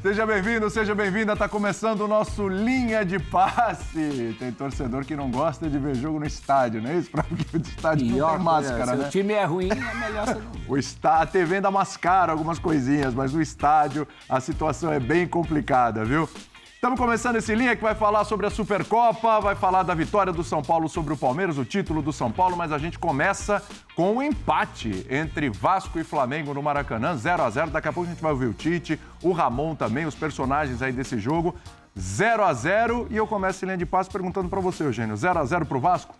Seja bem-vindo, seja bem-vinda. Está começando o nosso Linha de Passe. Tem torcedor que não gosta de ver jogo no estádio, não é isso? Porque o estádio não tem máscara, se né? o time é ruim, é melhor você não. O está... A TV ainda mascara algumas coisinhas, mas no estádio a situação é bem complicada, viu? Estamos começando esse linha que vai falar sobre a Supercopa, vai falar da vitória do São Paulo sobre o Palmeiras, o título do São Paulo, mas a gente começa com um empate entre Vasco e Flamengo no Maracanã, 0 a 0 Daqui a pouco a gente vai ouvir o Tite, o Ramon também, os personagens aí desse jogo. 0 a 0 e eu começo em linha de passe perguntando para você, Eugênio, 0 a 0 pro Vasco?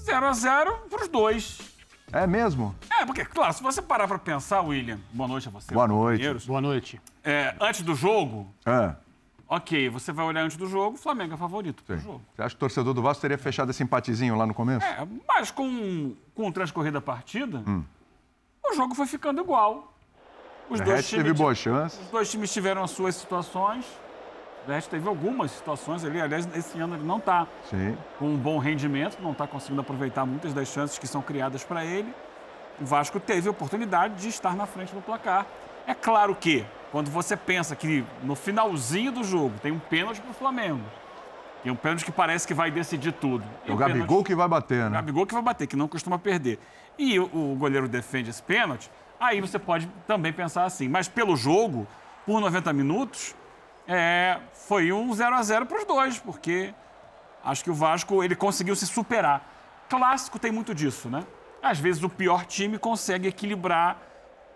0 a 0 pros dois. É mesmo? É, porque, claro, se você parar pra pensar, William, boa noite a você. Boa noite. companheiros. Boa noite. É, antes do jogo, É. ok, você vai olhar antes do jogo, o Flamengo é favorito pro Sim. jogo. Você acha que o torcedor do Vasco teria fechado esse empatezinho lá no começo? É, mas com, com o transcorrer da partida, Hum. o jogo foi ficando igual. Os O teve times, boas chances. os dois times tiveram as suas situações. O Verratti teve algumas situações ali. Aliás, esse ano ele não está com um bom rendimento, não está conseguindo aproveitar muitas das chances que são criadas para ele. O Vasco teve a oportunidade de estar na frente do placar. É claro que, quando você pensa que no finalzinho do jogo tem um pênalti para o Flamengo, tem um pênalti que parece que vai decidir tudo. É E o pênalti- Gabigol que vai bater, o né? Gabigol que vai bater, que não costuma perder. E o, o goleiro defende esse pênalti, aí você pode também pensar assim. Mas pelo jogo, por 90 minutos, é, foi um 0 a 0 para os dois, porque acho que o Vasco ele conseguiu se superar. Clássico tem muito disso, né? Às vezes o pior time consegue equilibrar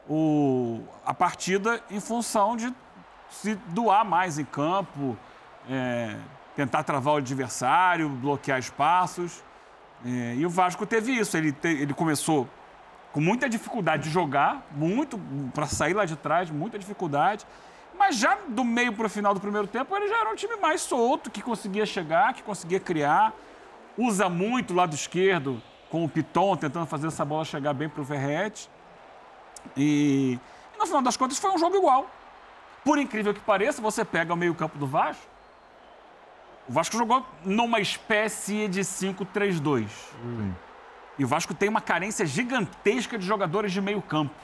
o, a partida em função de se doar mais em campo, é, tentar travar o adversário, bloquear espaços. É, e o Vasco teve isso. Ele, te- ele começou com muita dificuldade de jogar, muito para sair lá de trás, muita dificuldade. Mas já do meio para o final do primeiro tempo, ele já era um time mais solto, que conseguia chegar, que conseguia criar. Usa muito o lado esquerdo com o Piton, tentando fazer essa bola chegar bem para o Verrete. E, e no final das contas foi um jogo igual. Por incrível que pareça, você pega o meio-campo do Vasco. O Vasco jogou numa espécie de 5-3-2. E o Vasco tem uma carência gigantesca de jogadores de meio-campo.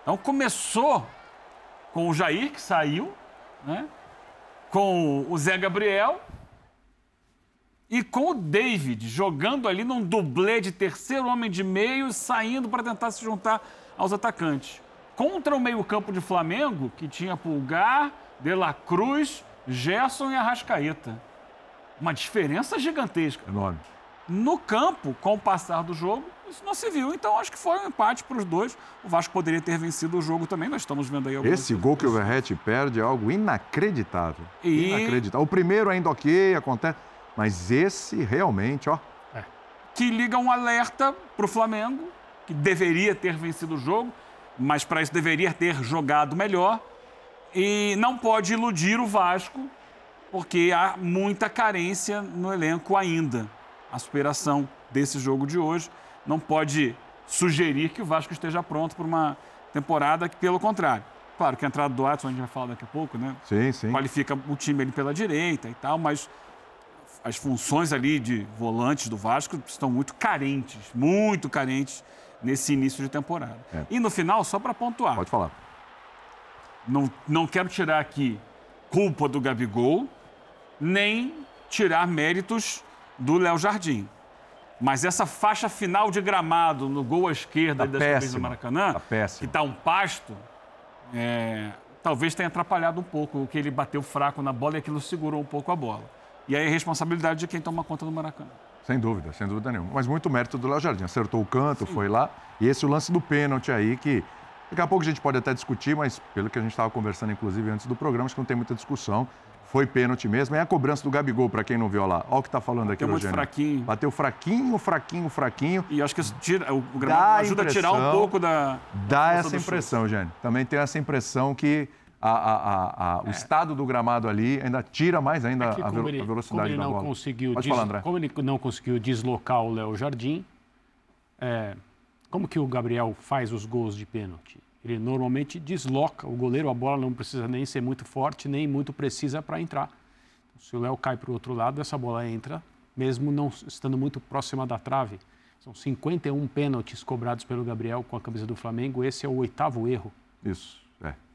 Então começou com o Jair, que saiu, né? com o Zé Gabriel e com o David, jogando ali num dublê de terceiro homem de meio, saindo para tentar se juntar aos atacantes. Contra o meio-campo de Flamengo, que tinha Pulgar, De La Cruz, Gerson e Arrascaeta. Uma diferença gigantesca. Enorme. No campo, com o passar do jogo, isso não se viu. Então, acho que foi um empate para os dois. O Vasco poderia ter vencido o jogo também. Nós estamos vendo aí algumas Esse gol que o Verrete perde é algo inacreditável. E- Inacreditável. O primeiro ainda ok, acontece. Mas esse realmente, ó. que liga um alerta para o Flamengo, que deveria ter vencido o jogo, mas para isso deveria ter jogado melhor. E não pode iludir o Vasco, porque há muita carência no elenco ainda. A superação desse jogo de hoje não pode sugerir que o Vasco esteja pronto para uma temporada que, pelo contrário. Claro que a entrada do Watson a gente vai falar daqui a pouco, né? Sim, sim. qualifica o time ali pela direita e tal, mas as funções ali de volantes do Vasco estão muito carentes, muito carentes nesse início de temporada. É. E no final, só para pontuar, Pode falar. não, não quero tirar aqui culpa do Gabigol, nem tirar méritos do Léo Jardim. Mas essa faixa final de gramado no gol à esquerda Tá das do. Maracanã, Tá que está um pasto, é, talvez tenha atrapalhado um pouco o que ele bateu fraco na bola e aquilo segurou um pouco a bola. E aí é responsabilidade de quem toma conta do Maracanã. Sem dúvida, sem dúvida nenhuma. Mas muito mérito do Léo Jardim. Acertou o canto, foi lá. E esse é o lance do pênalti aí, que daqui a pouco a gente pode até discutir, mas pelo que a gente estava conversando, inclusive, antes do programa, acho que não tem muita discussão. Foi pênalti mesmo. É a cobrança do Gabigol, para quem não viu lá. Olha o que está falando aqui, Bateu muito Eugênio. fraquinho. Bateu fraquinho, fraquinho, fraquinho. E eu acho que isso tira, o, gramado ajuda a tirar um pouco da. Dá essa impressão, Gênio. Também tem essa impressão que a- a- a- a- o estado do gramado ali ainda tira mais ainda É que a, ele, a como velocidade ele da não bola. conseguiu Pode des- falar, André. como ele não conseguiu deslocar o Léo Jardim, é, como que o Gabriel faz os gols de pênalti? Ele normalmente desloca o goleiro, a bola não precisa nem ser muito forte, nem muito precisa para entrar. Se o Léo cai para o outro lado, essa bola entra, mesmo não estando muito próxima da trave. São 51 pênaltis cobrados pelo Gabriel com a camisa do Flamengo. Esse é o oitavo erro. Isso.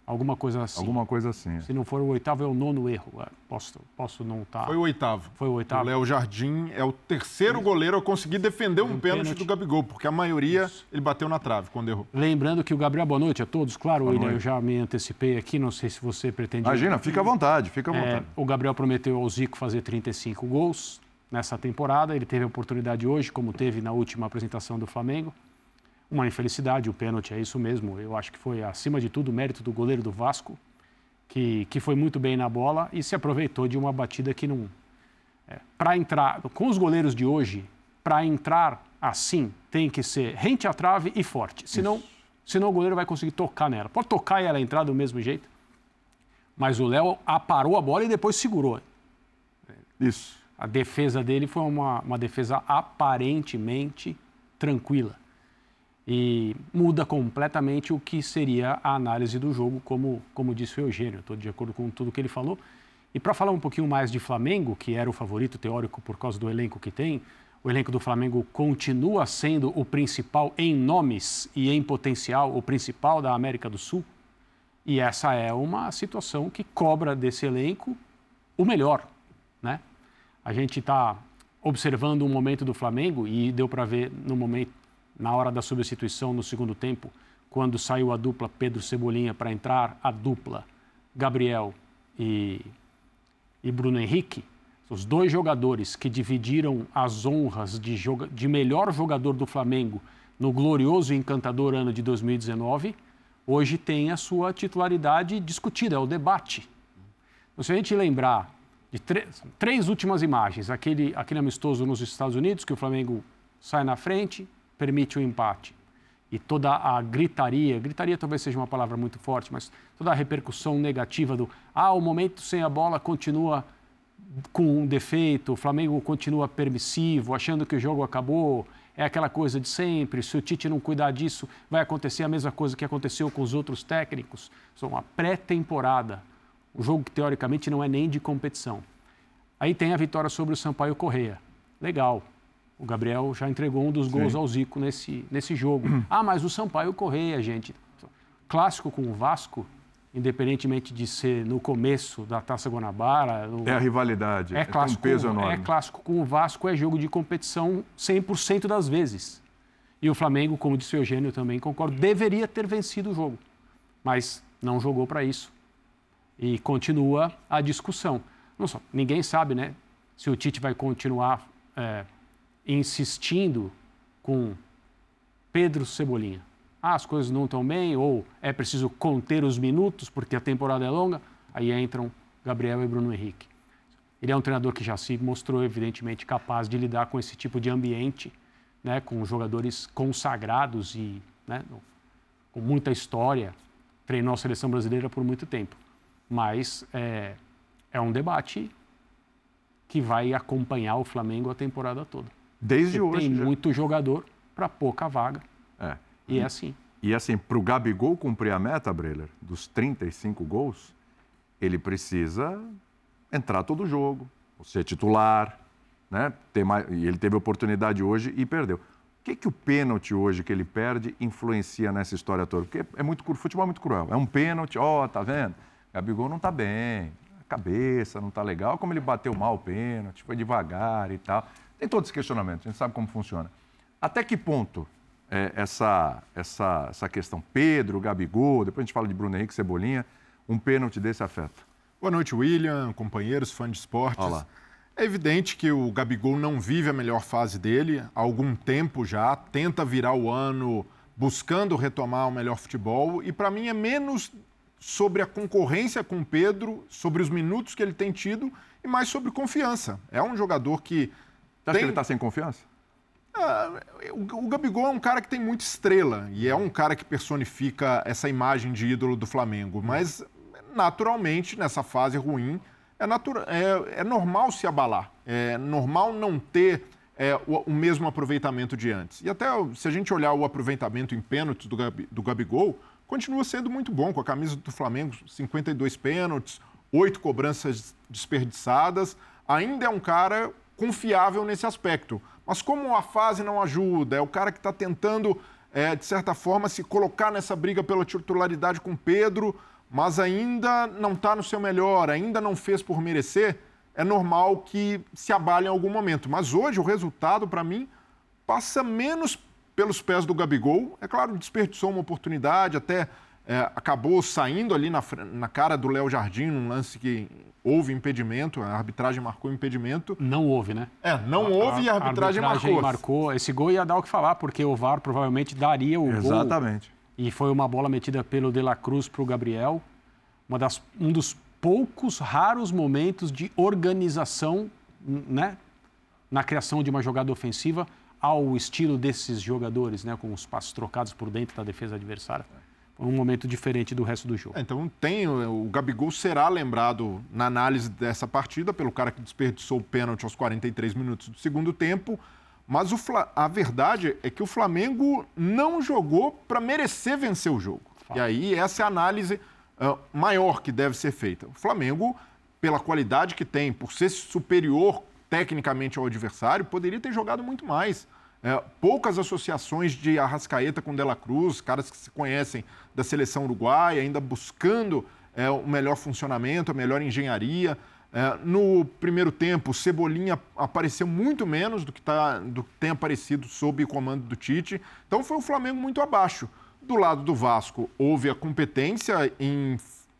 Alguma coisa assim. Alguma coisa assim. Se não for o oitavo, é o nono erro. É, posso, posso não estar. Foi o oitavo. Foi o oitavo. O Léo Jardim é o terceiro goleiro a conseguir defender um, Um pênalti, pênalti. do Gabigol, porque a maioria ele bateu na trave quando errou. Lembrando que o Gabriel, boa noite a todos. Claro, Boa William, noite. eu já me antecipei aqui, não sei se você pretende. Imagina, fica à vontade, fica à É, vontade. o Gabriel prometeu ao Zico fazer 35 gols nessa temporada. Ele teve a oportunidade hoje, como teve na última apresentação do Flamengo. Uma infelicidade, o pênalti é isso mesmo. Eu acho que foi, acima de tudo, o mérito do goleiro do Vasco, que, que foi muito bem na bola e se aproveitou de uma batida que não. para entrar, com os goleiros de hoje, para entrar assim, tem que ser rente à trave e forte. Senão, senão o goleiro vai conseguir tocar nela. Pode tocar e ela entrar do mesmo jeito. Mas o Léo aparou a bola e depois segurou. Isso. A defesa dele foi uma, uma defesa aparentemente tranquila. E muda completamente o que seria a análise do jogo, como, como disse o Eugênio. Estou de acordo com tudo que ele falou. E para falar um pouquinho mais de Flamengo, que era o favorito teórico por causa do elenco que tem, o elenco do Flamengo continua sendo o principal em nomes e em potencial, o principal da América do Sul. E essa é uma situação que cobra desse elenco o melhor, né? A gente está observando um momento do Flamengo e deu para ver no momento, na hora da substituição no segundo tempo, quando saiu a dupla Pedro Cebolinha para entrar a dupla Gabriel e, e Bruno Henrique, os dois jogadores que dividiram as honras de, joga, de melhor jogador do Flamengo no glorioso e encantador ano de 2019, hoje tem a sua titularidade discutida, é o debate. Então, se a gente lembrar de três, três últimas imagens, aquele, aquele amistoso nos Estados Unidos, que o Flamengo sai na frente, permite o empate. E toda a gritaria, gritaria talvez seja uma palavra muito forte, mas toda a repercussão negativa do ah, o momento sem a bola continua com um defeito, o Flamengo continua permissivo, achando que o jogo acabou, é aquela coisa de sempre, se o Tite não cuidar disso, vai acontecer a mesma coisa que aconteceu com os outros técnicos. São uma pré-temporada, um jogo que teoricamente não é nem de competição. Aí tem a vitória sobre o Sampaio Correia. Legal. O Gabriel já entregou um dos gols Sim. ao Zico nesse, nesse jogo. Ah, mas o Sampaio Correia, gente. Clássico com o Vasco, independentemente de ser no começo da Taça Guanabara. É a rivalidade. é tem clássico, um peso com, enorme. é clássico com o Vasco, é jogo de competição 100% das vezes. E o Flamengo, como disse o Eugênio também, concordo, deveria ter vencido o jogo. Mas não jogou para isso. E continua a discussão. Não só, ninguém sabe, né, se o Tite vai continuar é, insistindo com Pedro Cebolinha. Ah, as coisas não estão bem, ou é preciso conter os minutos porque a temporada é longa. Aí entram Gabriel e Bruno Henrique. Ele é um treinador que já se mostrou, evidentemente, capaz de lidar com esse tipo de ambiente, né, com jogadores consagrados e né, com muita história. Treinou a seleção brasileira por muito tempo. Mas é, é um debate que vai acompanhar o Flamengo a temporada toda. Desde Porque hoje. tem já. muito jogador para pouca vaga. É. E é assim. E assim, para o Gabigol cumprir a meta, Breler, dos 35 gols, ele precisa entrar todo jogo, ser titular, né? Ter mais... E ele teve oportunidade hoje e perdeu. O que, que o pênalti hoje que ele perde influencia nessa história toda? Porque é muito cru- futebol é muito cruel. É um pênalti, ó, tá vendo? Gabigol não tá bem, a cabeça não tá legal, como ele bateu mal o pênalti, foi devagar e tal. Tem todos esses questionamentos, a gente sabe como funciona. Até que ponto é, essa, essa, essa questão Pedro, Gabigol, depois a gente fala de Bruno Henrique, Cebolinha, um pênalti desse afeta? Boa noite, William, companheiros, fã de esportes. Olá. É evidente que o Gabigol não vive a melhor fase dele há algum tempo já, tenta virar o ano buscando retomar o melhor futebol e para mim é menos sobre a concorrência com o Pedro, sobre os minutos que ele tem tido e mais sobre confiança. É um jogador que Você acha Tem- que ele está sem confiança? ah, o, o Gabigol é um cara que tem muita estrela e é um cara que personifica essa imagem de ídolo do Flamengo, mas naturalmente nessa fase ruim é, natura, é, é normal se abalar, é normal não ter é, o, o mesmo aproveitamento de antes. E até se a gente olhar o aproveitamento em pênaltis do, Gabi- do Gabigol, continua sendo muito bom com a camisa do Flamengo, 52 pênaltis, oito cobranças desperdiçadas, ainda é um cara confiável nesse aspecto. Mas como a fase não ajuda, é o cara que está tentando, é, de certa forma, se colocar nessa briga pela titularidade com Pedro, mas ainda não está no seu melhor, ainda não fez por merecer, é normal que se abale em algum momento. Mas hoje o resultado, para mim, passa menos pelos pés do Gabigol. É claro, desperdiçou uma oportunidade, até é, acabou saindo ali na, na cara do Léo Jardim, num lance que houve impedimento, a arbitragem marcou impedimento. Não houve, né? É, não houve e a arbitragem, a arbitragem marcou. marcou. Esse gol ia dar o que falar, porque o VAR provavelmente daria o gol. Exatamente. E foi uma bola metida pelo De La Cruz para o Gabriel. Uma das, um dos poucos raros momentos de organização né, na criação de uma jogada ofensiva ao estilo desses jogadores, né, com os passos trocados por dentro da defesa adversária. Um momento diferente do resto do jogo. É, então tem o Gabigol será lembrado na análise dessa partida pelo cara que desperdiçou o pênalti aos 43 minutos do segundo tempo, mas o, a verdade é que o Flamengo não jogou para merecer vencer o jogo. E aí essa é a análise uh, maior que deve ser feita. O Flamengo, pela qualidade que tem, por ser superior tecnicamente ao adversário, poderia ter jogado muito mais. É, poucas associações de Arrascaeta com Dela Cruz, caras que se conhecem da seleção uruguaia, ainda buscando é, o melhor funcionamento, a melhor engenharia. É, no primeiro tempo, Cebolinha apareceu muito menos do que, tá, do que tem aparecido sob o comando do Tite. Então foi o Flamengo muito abaixo. Do lado do Vasco, houve a competência em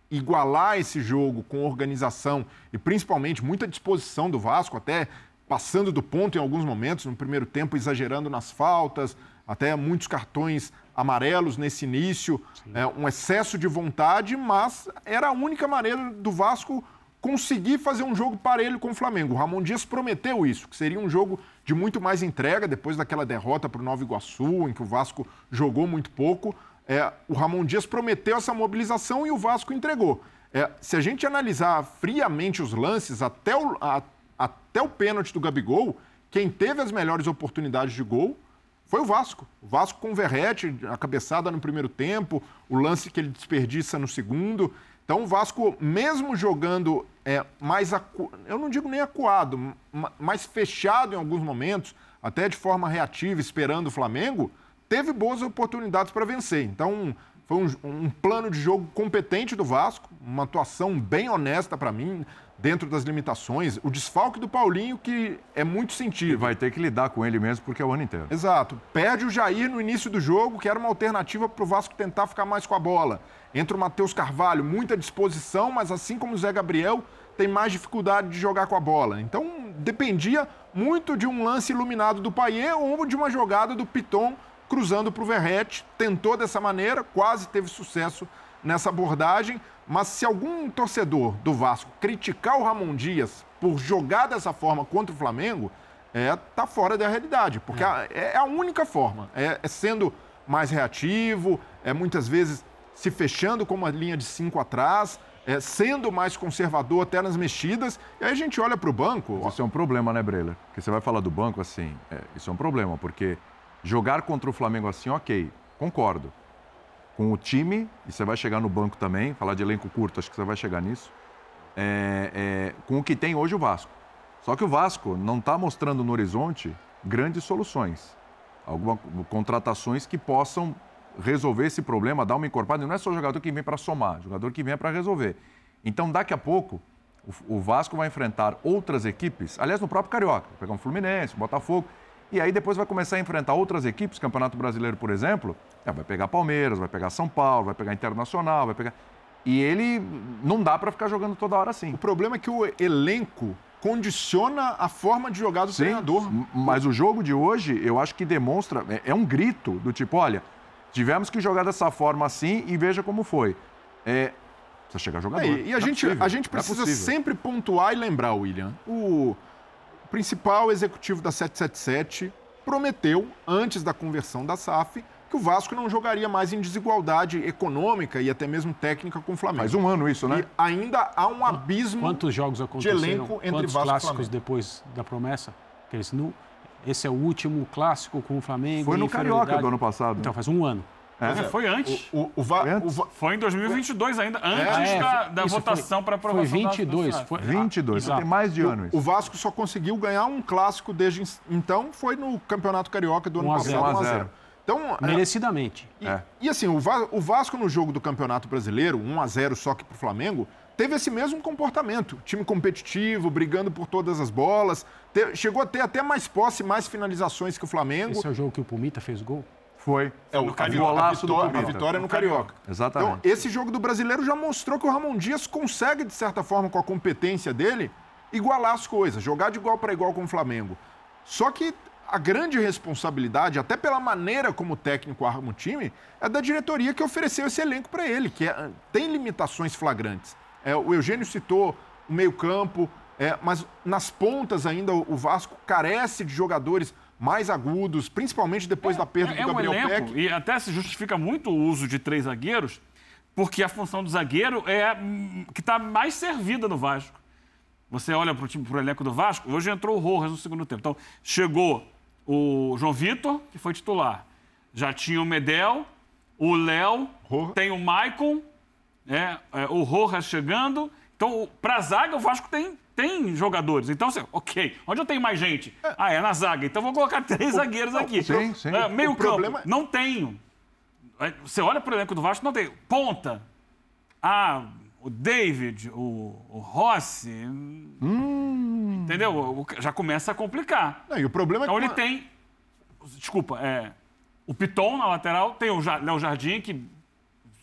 igualar esse jogo com organização e principalmente muita disposição do Vasco, até passando do ponto em alguns momentos, no primeiro tempo exagerando nas faltas, até muitos cartões amarelos nesse início, é, um excesso de vontade, mas era a única maneira do Vasco conseguir fazer um jogo parelho com o Flamengo. O Ramon Dias prometeu isso, que seria um jogo de muito mais entrega depois daquela derrota para o Nova Iguaçu, em que o Vasco jogou muito pouco. É, o Ramon Dias prometeu essa mobilização e o Vasco entregou. É, se a gente analisar friamente os lances, até o, a, até o pênalti do Gabigol, quem teve as melhores oportunidades de gol foi o Vasco. O Vasco com o Verrete, a cabeçada no primeiro tempo, o lance que ele desperdiça no segundo. Então o Vasco, mesmo jogando é, mais, acu... eu não digo nem acuado, mais fechado em alguns momentos, até de forma reativa, esperando o Flamengo, teve boas oportunidades para vencer. Então, foi um, um, plano de jogo competente do Vasco, uma atuação bem honesta para mim, dentro das limitações. O desfalque do Paulinho, que é muito sentido. E vai ter que lidar com ele mesmo, porque é o ano inteiro. Exato. Perde o Jair no início do jogo, que era uma alternativa para o Vasco tentar ficar mais com a bola. Entra o Matheus Carvalho, muita disposição, mas assim como o Zé Gabriel, tem mais dificuldade de jogar com a bola. Então, dependia muito de um lance iluminado do Paier ou de uma jogada do Piton cruzando para o Verrete, tentou dessa maneira, quase teve sucesso nessa abordagem, mas se algum torcedor do Vasco criticar o Ramon Dias por jogar dessa forma contra o Flamengo, é tá fora da realidade, porque é, é a única forma, é, é, sendo mais reativo, é muitas vezes se fechando com uma linha de cinco atrás, é, sendo mais conservador até nas mexidas, e aí a gente olha para o banco... Isso é um problema, né, Breler? Porque você vai falar do banco assim, é, isso é um problema, porque Jogar contra o Flamengo assim, ok, concordo. Com o time, e você vai chegar no banco também, falar de elenco curto, acho que você vai chegar nisso. É, é, com o que tem hoje o Vasco. Só que o Vasco não está mostrando no horizonte grandes soluções. Algumas contratações que possam resolver esse problema, dar uma encorpada. Não é só jogador que vem para somar, jogador que vem para resolver. Então, daqui a pouco, o Vasco vai enfrentar outras equipes, aliás, no próprio Carioca, pegar um Fluminense, um Botafogo, e aí depois vai começar a enfrentar outras equipes, Campeonato Brasileiro, por exemplo, é, vai pegar Palmeiras, vai pegar São Paulo, vai pegar Internacional, vai pegar. E ele não dá para ficar jogando toda hora assim. O problema é que o elenco condiciona a forma de jogar do Sim, treinador. Mas o jogo de hoje, eu acho que demonstra, é, é um grito do tipo, olha, tivemos que jogar dessa forma assim e veja como foi. É, precisa chegar jogador. É, e a, é gente, possível, a gente precisa sempre pontuar e lembrar, William. O, o principal executivo da 777 prometeu, antes da conversão da SAF, que o Vasco não jogaria mais em desigualdade econômica e até mesmo técnica com o Flamengo. Faz um ano isso, né? E ainda há um abismo Quantos jogos aconteceram? de elenco entre Quantos Vasco clássicos e Flamengo? depois da promessa? Que eles, no, esse é o último clássico com o Flamengo. Foi no Carioca do ano passado. Então, faz um ano. É. Foi antes. O, o, o, Va, o Va... Foi em 2022 ainda, antes é, da, da votação para aprovação Foi 22. Da... Foi, 22, ah, tem mais de ano isso. O Vasco só conseguiu ganhar um clássico desde então, foi no Campeonato Carioca do ano passado, 1 a 0. Então, é, Merecidamente. e, e assim, o, Va- o Vasco no jogo do Campeonato Brasileiro, 1 a 0 só que pro Flamengo, teve esse mesmo comportamento. Time competitivo, brigando por todas as bolas. te- chegou a ter até mais posse, mais finalizações que o Flamengo. Esse é o jogo que o Pumita fez gol? Foi. É o Carioca. vitória, a Golaço do vitória, a vitória no Carioca. Exatamente. Então, esse jogo do brasileiro já mostrou que o Ramon Dias consegue, de certa forma, com a competência dele, igualar as coisas, jogar de igual para igual com o Flamengo. Só que a grande responsabilidade, até pela maneira como o técnico arma o time, é da diretoria que ofereceu esse elenco para ele, que é- tem limitações flagrantes. É, o Eugênio citou o meio-campo, é, mas nas pontas ainda o Vasco carece de jogadores mais agudos, principalmente depois da perda É, é do um Gabriel elenco, Peck. e até se justifica muito o uso de três zagueiros, porque a função do zagueiro é a hum, que está mais servida no Vasco. Você olha para o time, pro elenco do Vasco, hoje entrou o Rojas no segundo tempo. Então, chegou o João Vitor, que foi titular. Já tinha o Medel, o Léo, tem o Maicon, é, é, o Rojas chegando. Então, para a zaga, o Vasco tem, tem jogadores. Então, ok, onde eu tenho mais gente? Ah, é na zaga. Então, vou colocar três zagueiros aqui. sim, sim. É, meio O campo, problema é- não tenho. É, Você olha para o elenco do Vasco, não tem. Ponta. Ah, o David, o, o Rossi. Entendeu? O- o- já começa a complicar. Não, e o problema é Então que ele tem. Desculpa, é, o Piton na lateral, tem o Léo Jardim, que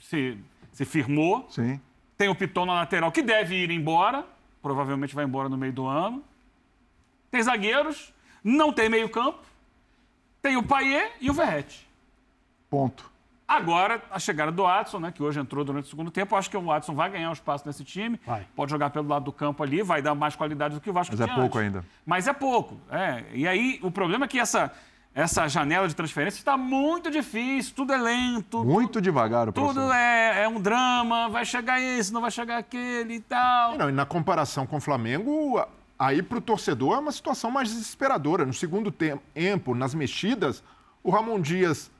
se, se firmou. Sim. Tem o Piton na lateral, que deve ir embora. Provavelmente vai embora no meio do ano. Tem zagueiros, não tem meio-campo. Tem o Paier e o Verrete. Ponto. Agora, a chegada do Watson, né, que hoje entrou durante o segundo tempo, acho que o Watson vai ganhar um espaço nesse time. Vai. Pode jogar pelo lado do campo ali, vai dar mais qualidade do que o Vasco Mas é pouco antes. ainda. Mas é pouco. É. E aí, o problema é que essa, essa janela de transferência está muito difícil, tudo é lento. Muito devagar o processo. Tudo é, é um drama, vai chegar esse, não vai chegar aquele e tal. E Não, e na comparação com o Flamengo, aí para o torcedor é uma situação mais desesperadora. No segundo tem- tempo, nas mexidas, o Ramon Dias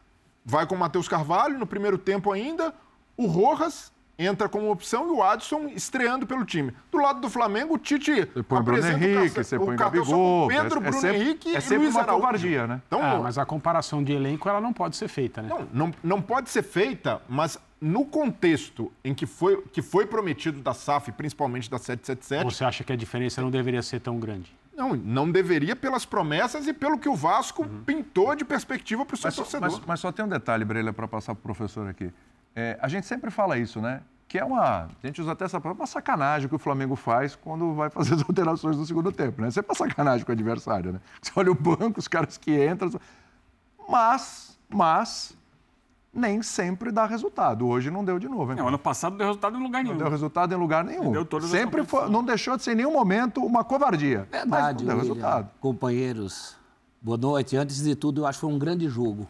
vai com o Matheus Carvalho, no primeiro tempo ainda, o Rojas entra como opção e o Adson estreando pelo time. Do lado do Flamengo, o Tite Você põe o Bruno Henrique, você põe Gabigol. Pedro, é, é Bruno sempre, Henrique é e sempre Luiz uma Araújo. covardia, né? Então, Ah, mas a comparação de elenco ela não pode ser feita, né? Não, não, não pode ser feita, mas no contexto em que foi, que foi prometido da SAF, principalmente da 777, Você acha que a diferença não deveria ser tão grande? Não, não deveria pelas promessas e pelo que o Vasco pintou de perspectiva para o seu Mas, torcedor. mas- mas só tem um detalhe, Breila, para passar para o professor aqui. É, a gente sempre fala isso, né? Que é uma. A gente usa até essa palavra, uma sacanagem que o Flamengo faz quando vai fazer as alterações no segundo tempo, né? Sempre uma sacanagem com o adversário, né? Você olha o banco, os caras que entram. Mas, mas, nem sempre dá resultado. Hoje não deu de novo, hein? Não, ano passado não deu resultado em lugar Não nenhum. deu resultado em lugar nenhum. Deu todas as Sempre foi, não deixou de ser em nenhum momento uma covardia. Verdade, mas não deu William. resultado. Companheiros, boa noite. Antes de tudo, eu acho que foi um grande jogo.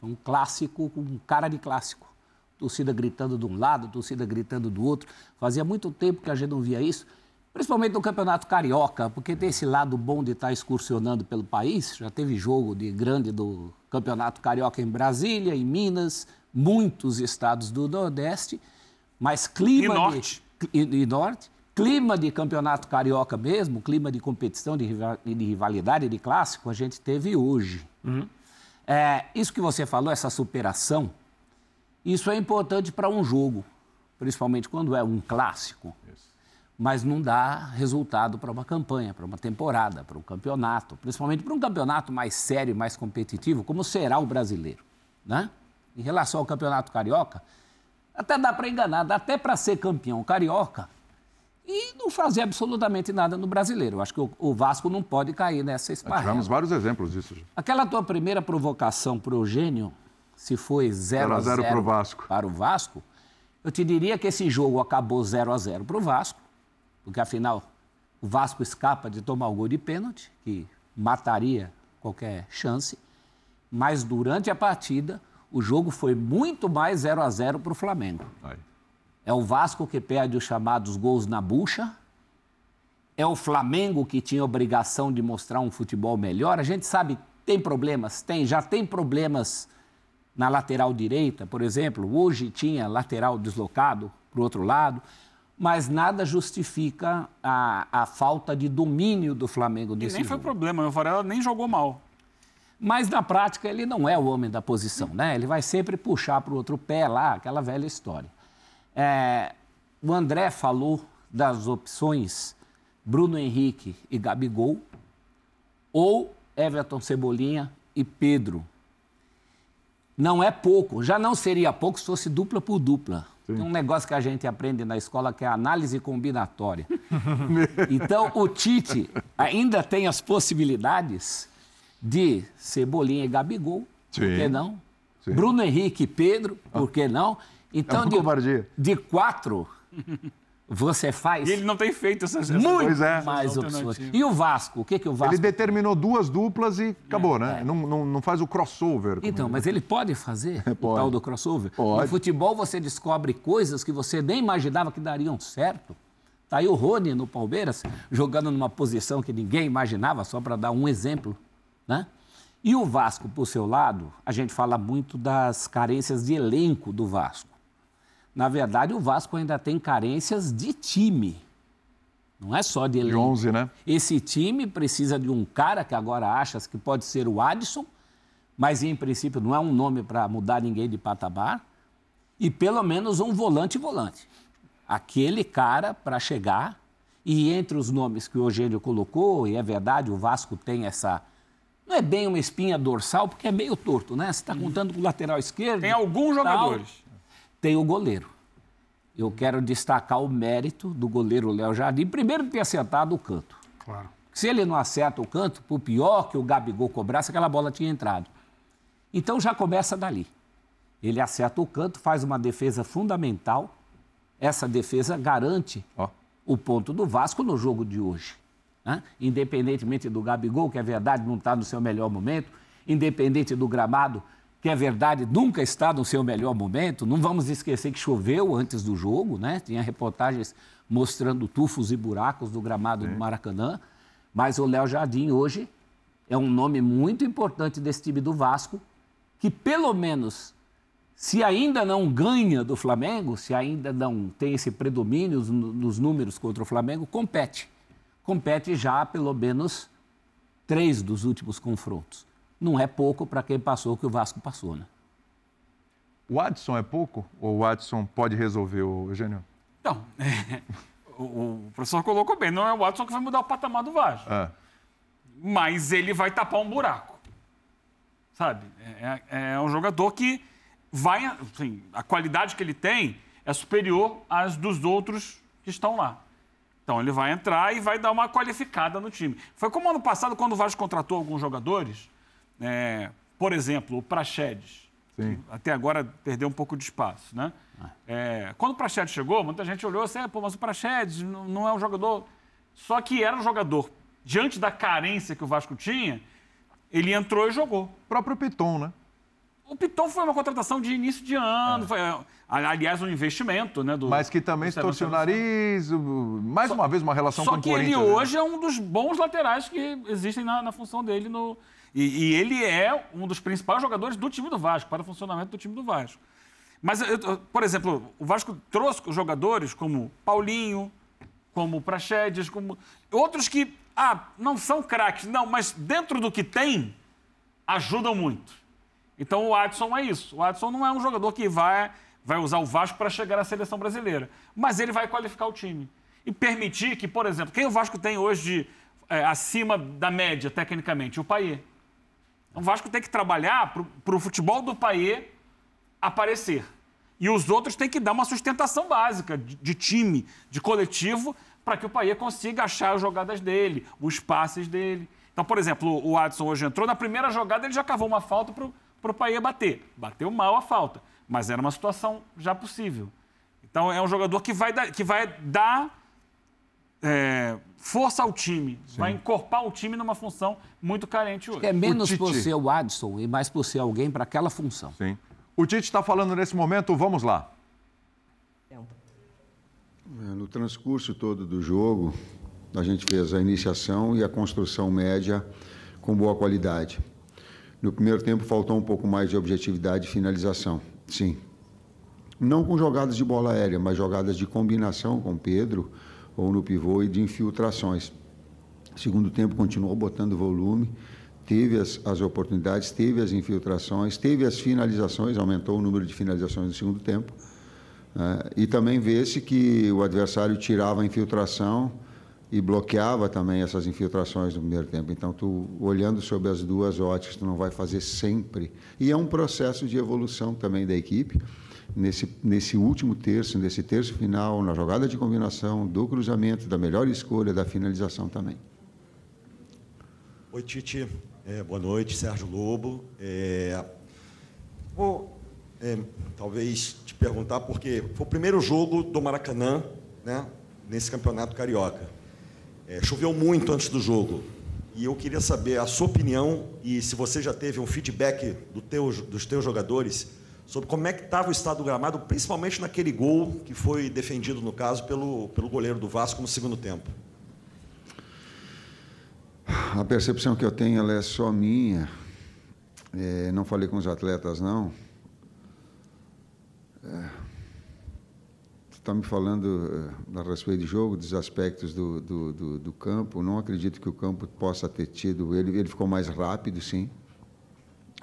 Foi um clássico com cara de clássico. Torcida gritando de um lado, torcida gritando do outro. Fazia muito tempo que a gente não via isso, principalmente no Campeonato Carioca, porque tem esse lado bom de estar excursionando pelo país. Já teve jogo de grande do Campeonato Carioca em Brasília, em Minas, muitos estados do Nordeste, mas clima E norte. de e, e norte. Clima de campeonato carioca mesmo, clima de competição, de, riva- de rivalidade, de clássico, a gente teve hoje. É, isso que você falou, essa superação, isso é importante para um jogo, principalmente quando é um clássico. Mas não dá resultado para uma campanha, para uma temporada, para um campeonato, principalmente para um campeonato mais sério, mais competitivo, como será o brasileiro. Né? Em relação ao campeonato carioca, até dá para enganar, dá até para ser campeão carioca e não fazer absolutamente nada no brasileiro. Eu acho que o, o Vasco não pode cair nessa esparrela. Tivemos vários exemplos disso. já. Aquela tua primeira provocação para o Eugênio, se foi 0 a 0 0 pro Vasco. para o Vasco, eu te diria que esse jogo acabou 0 a 0 para o Vasco, porque afinal o Vasco escapa de tomar o gol de pênalti, que mataria qualquer chance, mas durante a partida o jogo foi muito mais 0 a 0 para o Flamengo. É o Vasco que perde os chamados gols na bucha. É o Flamengo que tinha obrigação de mostrar um futebol melhor. A gente sabe, tem problemas? Tem, já tem problemas na lateral direita, por exemplo. Hoje tinha lateral deslocado para o outro lado. Mas nada justifica a, a falta de domínio do Flamengo E nesse nem foi jogo. problema, o Varela nem jogou mal. Mas na prática ele não é o homem da posição, né? Ele vai sempre puxar para o outro pé lá, aquela velha história. É, o André falou das opções Bruno Henrique e Gabigol, ou Everton Cebolinha e Pedro. Não é pouco, já não seria pouco se fosse dupla por dupla. Sim. Tem um negócio que a gente aprende na escola que é análise combinatória. então, o Tite ainda tem as possibilidades de Cebolinha e Gabigol, Sim. por que não? Sim. Bruno Henrique e Pedro, por que não? Então, é de, de quatro, você faz. E ele não tem feito essas Muito é. mais opções. E o Vasco? O que, que o Vasco. Ele determinou duas duplas e acabou, é, né? É. Não, não, não, faz o crossover. Então, mas ele pode fazer pode. o tal do crossover? Pode. No futebol você descobre coisas que você nem imaginava que dariam certo. Tá aí o Rony no Palmeiras, jogando numa posição que ninguém imaginava, só para dar um exemplo. Né? E o Vasco, por seu lado, a gente fala muito das carências de elenco do Vasco. Na verdade, o Vasco ainda tem carências de time. Não é só de elenco. De 11, né? Esse time precisa de um cara que agora achas que pode ser o Adson, mas em princípio não é um nome para mudar ninguém de patamar. E pelo menos um volante-volante. Aquele cara para chegar. E entre os nomes que o Eugênio colocou, e é verdade, o Vasco tem essa. Não é bem uma espinha dorsal, porque é meio torto, né? Você está contando com o lateral esquerdo. Tem alguns jogadores. Tem o goleiro. Eu quero destacar o mérito do goleiro Léo Jardim, primeiro de ter acertado o canto. Claro. Se ele não acerta o canto, por pior que o Gabigol cobrasse, aquela bola tinha entrado. Então já começa dali. Ele acerta o canto, faz uma defesa fundamental. Essa defesa garante oh. o ponto do Vasco no jogo de hoje. Né? Independentemente do Gabigol, que é verdade, não está no seu melhor momento, independente do gramado, que é verdade, nunca está no seu melhor momento. Não vamos esquecer que choveu antes do jogo, né? Tinha reportagens mostrando tufos e buracos do gramado Sim. do Maracanã. Mas o Léo Jardim hoje é um nome muito importante desse time do Vasco, que pelo menos, se ainda não ganha do Flamengo, se ainda não tem esse predomínio nos números contra o Flamengo, compete. Compete já pelo menos três dos últimos confrontos não é pouco para quem passou o que o Vasco passou, né? O Adson é pouco? Ou o Adson pode resolver, o Eugênio? Não. É, o, o, professor colocou bem, não é o Adson que vai mudar o patamar do Vasco. É. Mas ele vai tapar um buraco. Sabe? É, é, é um jogador que vai. Assim, a qualidade que ele tem é superior às dos outros que estão lá. Então ele vai entrar e vai dar uma qualificada no time. Foi como ano passado, quando o Vasco contratou alguns jogadores é, por exemplo, o Praxedes, até agora perdeu um pouco de espaço. Né? É, quando o Praxedes chegou, muita gente olhou assim, pô, mas o Praxedes não, não é um jogador... Só que era um jogador, diante da carência que o Vasco tinha, ele entrou e jogou. O próprio Piton, né? O Piton foi uma contratação de início de ano, é. foi, aliás, um investimento, né? Do, Mas que também se torceu o nariz, mais só, uma vez uma relação com o Corinthians. Só que ele né? hoje é um dos bons laterais que existem na, na função dele no, e, e, ele é um dos principais jogadores do time do Vasco, para o funcionamento do time do Vasco. Mas, por exemplo, o Vasco trouxe jogadores como Paulinho, como Praxedes, como outros que ah, não são craques, não, mas dentro do que tem, ajudam muito. Então o Adson é isso. O Adson não é um jogador que vai, vai usar o Vasco para chegar à seleção brasileira, mas ele vai qualificar o time. E permitir que, por exemplo, quem o Vasco tem hoje de, é, acima da média, tecnicamente? O Paier. O Vasco tem que trabalhar para o futebol do Paê aparecer. E os outros têm que dar uma sustentação básica de, de time, de coletivo, para que o Paê consiga achar as jogadas dele, os passes dele. Então, por exemplo, o Adson hoje entrou, na primeira jogada ele já cavou uma falta para o Paê bater. Bateu mal a falta, mas era uma situação já possível. Então, é um jogador que vai dar, que vai dar é, força ao time, Sim. vai encorpar o time numa função muito carente hoje. É menos por ser o Adson e mais por ser alguém para aquela função. Sim. O Tite está falando nesse momento, vamos lá. É, no transcurso todo do jogo, a gente fez a iniciação e a construção média com boa qualidade. No primeiro tempo faltou um pouco mais de objetividade e finalização, sim. Não com jogadas de bola aérea, mas jogadas de combinação com Pedro, ou no pivô e de infiltrações. Segundo tempo continuou botando volume, teve as, as oportunidades, teve as infiltrações, teve as finalizações, aumentou o número de finalizações no segundo tempo. É, e também vê-se que o adversário tirava a infiltração e bloqueava também essas infiltrações no primeiro tempo. Então, tu olhando sobre as duas óticas, tu não vai fazer sempre. E é um processo de evolução também da equipe. Nesse, nesse último terço, nesse terço final, na jogada de combinação, do cruzamento, da melhor escolha, da finalização também. Oi, Tite. É, boa noite, Sérgio Lobo. É, vou é, talvez te perguntar, porque foi o primeiro jogo do Maracanã né, nesse campeonato carioca. É, choveu muito antes do jogo. E eu queria saber a sua opinião e se você já teve um feedback do teu, dos teus jogadores sobre como é que estava o estado do gramado, principalmente naquele gol que foi defendido, no caso, pelo, pelo goleiro do Vasco no segundo tempo. A percepção que eu tenho é só minha. É, não falei com os atletas, não. É, está me falando é, a respeito de jogo, dos aspectos do, do, do, do, campo. Não acredito que o campo possa ter tido. Ele, ele ficou mais rápido, sim.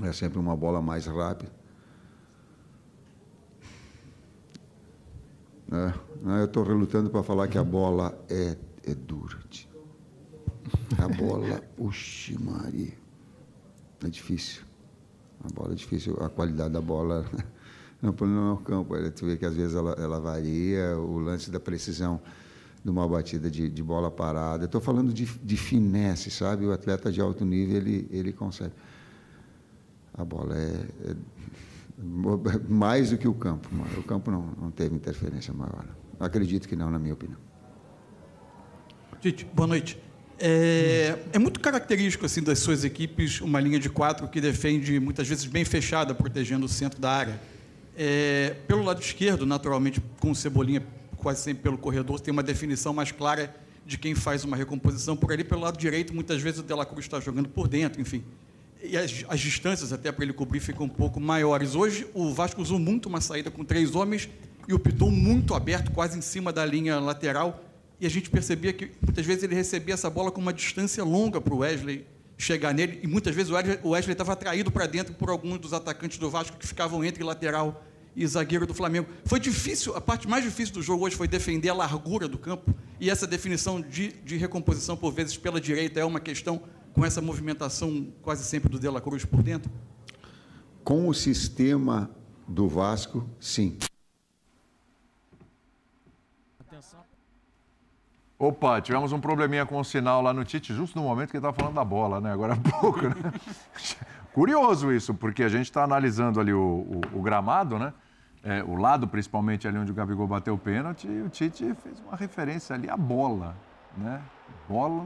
É sempre uma bola mais rápida. É, eu estou relutando para falar que a bola é, é dura. A bola, oxi, Maria. É difícil. A bola é difícil. A qualidade da bola não não é o campo. Tu vê que às vezes ela, ela varia, o lance da precisão de uma batida de, de bola parada. Estou falando de, de finesse, sabe? O atleta de alto nível, ele, ele consegue. A bola é, é mais do que o campo. O campo não, não teve interferência maior. Acredito que não, na minha opinião. Tite, boa noite. É, é, muito característico assim das suas equipes uma linha de quatro que defende muitas vezes bem fechada, protegendo o centro da área. É, pelo lado esquerdo, naturalmente, com o Cebolinha quase sempre pelo corredor, tem uma definição mais clara de quem faz uma recomposição. Por ali, pelo lado direito, muitas vezes o Dela Cruz está jogando por dentro, enfim. E as, as distâncias até para ele cobrir ficam um pouco maiores. Hoje, o Vasco usou muito uma saída com três homens e o Piton muito aberto, quase em cima da linha lateral e a gente percebia que muitas vezes ele recebia essa bola com uma distância longa para o Wesley chegar nele, e muitas vezes o Wesley estava atraído para dentro por alguns dos atacantes do Vasco que ficavam entre lateral e zagueiro do Flamengo. Foi difícil, a parte mais difícil do jogo hoje foi defender a largura do campo, e essa definição de, de recomposição, por vezes, pela direita é uma questão com essa movimentação quase sempre do De La Cruz por dentro? Com o sistema do Vasco, sim. Opa, tivemos um probleminha com o sinal lá no Tite, justo no momento que ele estava falando da bola, né? Agora há pouco, né? Curioso isso, porque a gente está analisando ali o, o, o gramado, né? É, o lado, principalmente ali onde o Gabigol bateu o pênalti, e o Tite fez uma referência ali à bola, né? Bola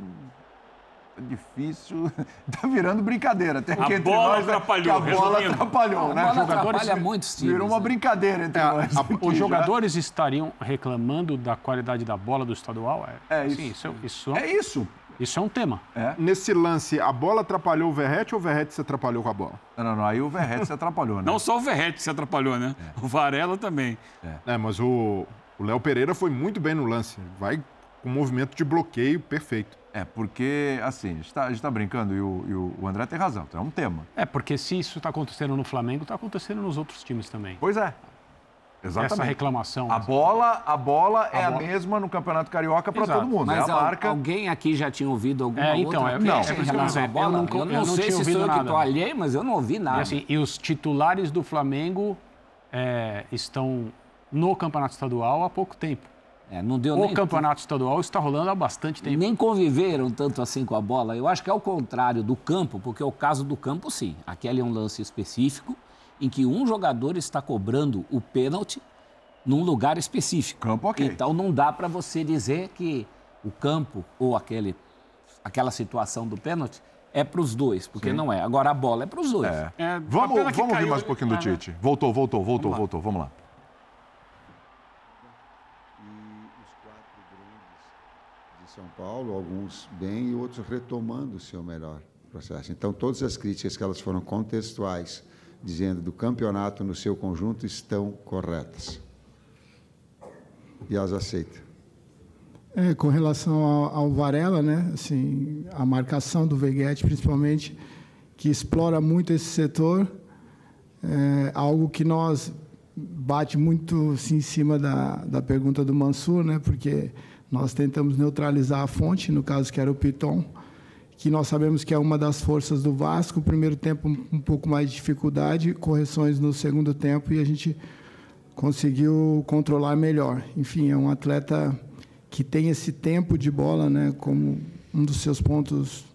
difícil, tá virando brincadeira. Tem aqui a bola nós, né, atrapalhou, que a bola resumindo. atrapalhou, né? A bola jogadores- atrapalha muitos times. Virou uma né? brincadeira entre nós. aqui Os já. jogadores estariam reclamando da qualidade da bola do estadual? É Sim, isso. isso, isso, É isso. isso é um tema. Nesse lance, a bola atrapalhou o Verrete ou o Verrete se atrapalhou com a bola? Não, não, não. Aí o Verrete se atrapalhou, né? Não só o Verrete se atrapalhou, né? O Varela também. É, mas o o Léo Pereira foi muito bem no lance. Vai com um movimento de bloqueio perfeito. É, porque, assim, a gente tá, a gente tá brincando e o, e o- o André tem razão, então é um tema. É, porque se isso está acontecendo no Flamengo, está acontecendo nos outros times também. Pois é. Essa Exatamente. reclamação. A bola, a bola é a bola- mesma no Campeonato Carioca para todo mundo. Mas é a al- marca. alguém aqui já tinha ouvido alguma É, então, outra é- não, é em relação à bola? eu não- Eu não, eu não sei tinha se sou ouvido eu que nada. estou alheio, mas eu não ouvi nada. E, assim, e os titulares do Flamengo é, estão no campeonato estadual há pouco tempo. É, não deu O nem, campeonato estadual está rolando há bastante tempo. nem conviveram tanto assim com a bola. Eu acho que é o contrário do campo, porque o caso do campo, sim. Aquele é um lance específico em que um jogador está cobrando o pênalti num lugar específico. Campo, ok. Então não dá para você dizer que o campo ou aquele, aquela situação do pênalti é para os dois, porque não é. Agora a bola é para os dois. É. É, Vamos, vamos ouvir mais um pouquinho do Ah, né? Tite. Voltou, voltou, voltou, voltou. Vamos lá. E os quatro grandes de São Paulo, alguns bem e outros retomando o seu melhor processo. Então, todas as críticas que elas foram contextuais, dizendo do campeonato no seu conjunto, estão corretas. E as aceita. É, com relação ao, ao Varela, né? Assim, a marcação do Veguete, principalmente, que explora muito esse setor, é algo que nós bate muito assim, em cima da, da pergunta do Mansur, né? porque nós tentamos neutralizar a fonte, no caso que era o Piton, que nós sabemos que é uma das forças do Vasco. Primeiro tempo um pouco mais de dificuldade, correções no segundo tempo e a gente conseguiu controlar melhor. Enfim, é um atleta que tem esse tempo de bola, né, como um dos seus pontos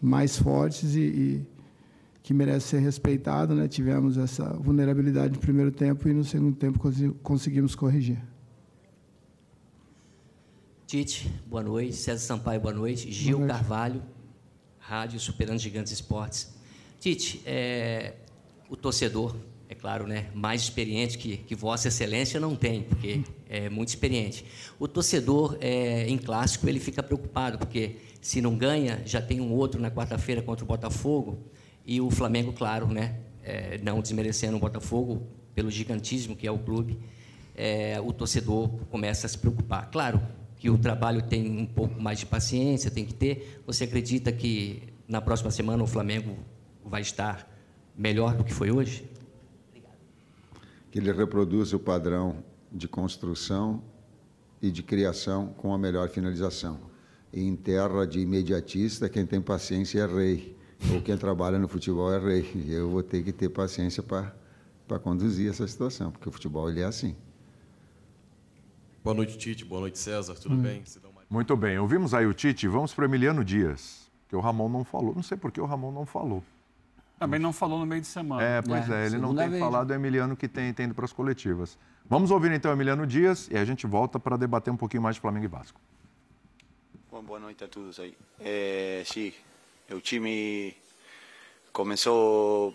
mais fortes e, e que merece ser respeitado, né? Tivemos essa vulnerabilidade no primeiro tempo e no segundo tempo conseguimos corrigir. Tite, boa noite. César Sampaio, boa noite. Gil boa noite. Carvalho, Rádio Superando Gigantes Esportes. Tite, é, o torcedor, é claro, né, mais experiente que, que Vossa Excelência não tem, porque é muito experiente. O torcedor, é, em clássico, ele fica preocupado, porque se não ganha, já tem um outro na quarta-feira contra o Botafogo e o Flamengo, claro, né, é, não desmerecendo o Botafogo pelo gigantismo que é o clube, é, o torcedor começa a se preocupar. Claro que o trabalho tem um pouco mais de paciência, tem que ter. Você acredita que na próxima semana o Flamengo vai estar melhor do que foi hoje? Que ele reproduza o padrão de construção e de criação com a melhor finalização. E em terra de imediatista, quem tem paciência é rei ou quem trabalha no futebol é rei. E eu vou ter que ter paciência para conduzir essa situação, porque o futebol ele é assim. Boa noite, Tite. Boa noite, César. Tudo hum. bem? Muito bem. Ouvimos aí o Tite. Vamos para o Emiliano Dias, que o Ramon não falou. Não sei por que o Ramon não falou. Também não falou no meio de semana. É, pois é, é ele não tem vez. falado do Emiliano que tem, tem ido para as coletivas. Vamos ouvir então o Emiliano Dias e a gente volta para debater um pouquinho mais de Flamengo e Vasco. Bom, boa noite a todos aí. É, sim, el Chimi comenzó,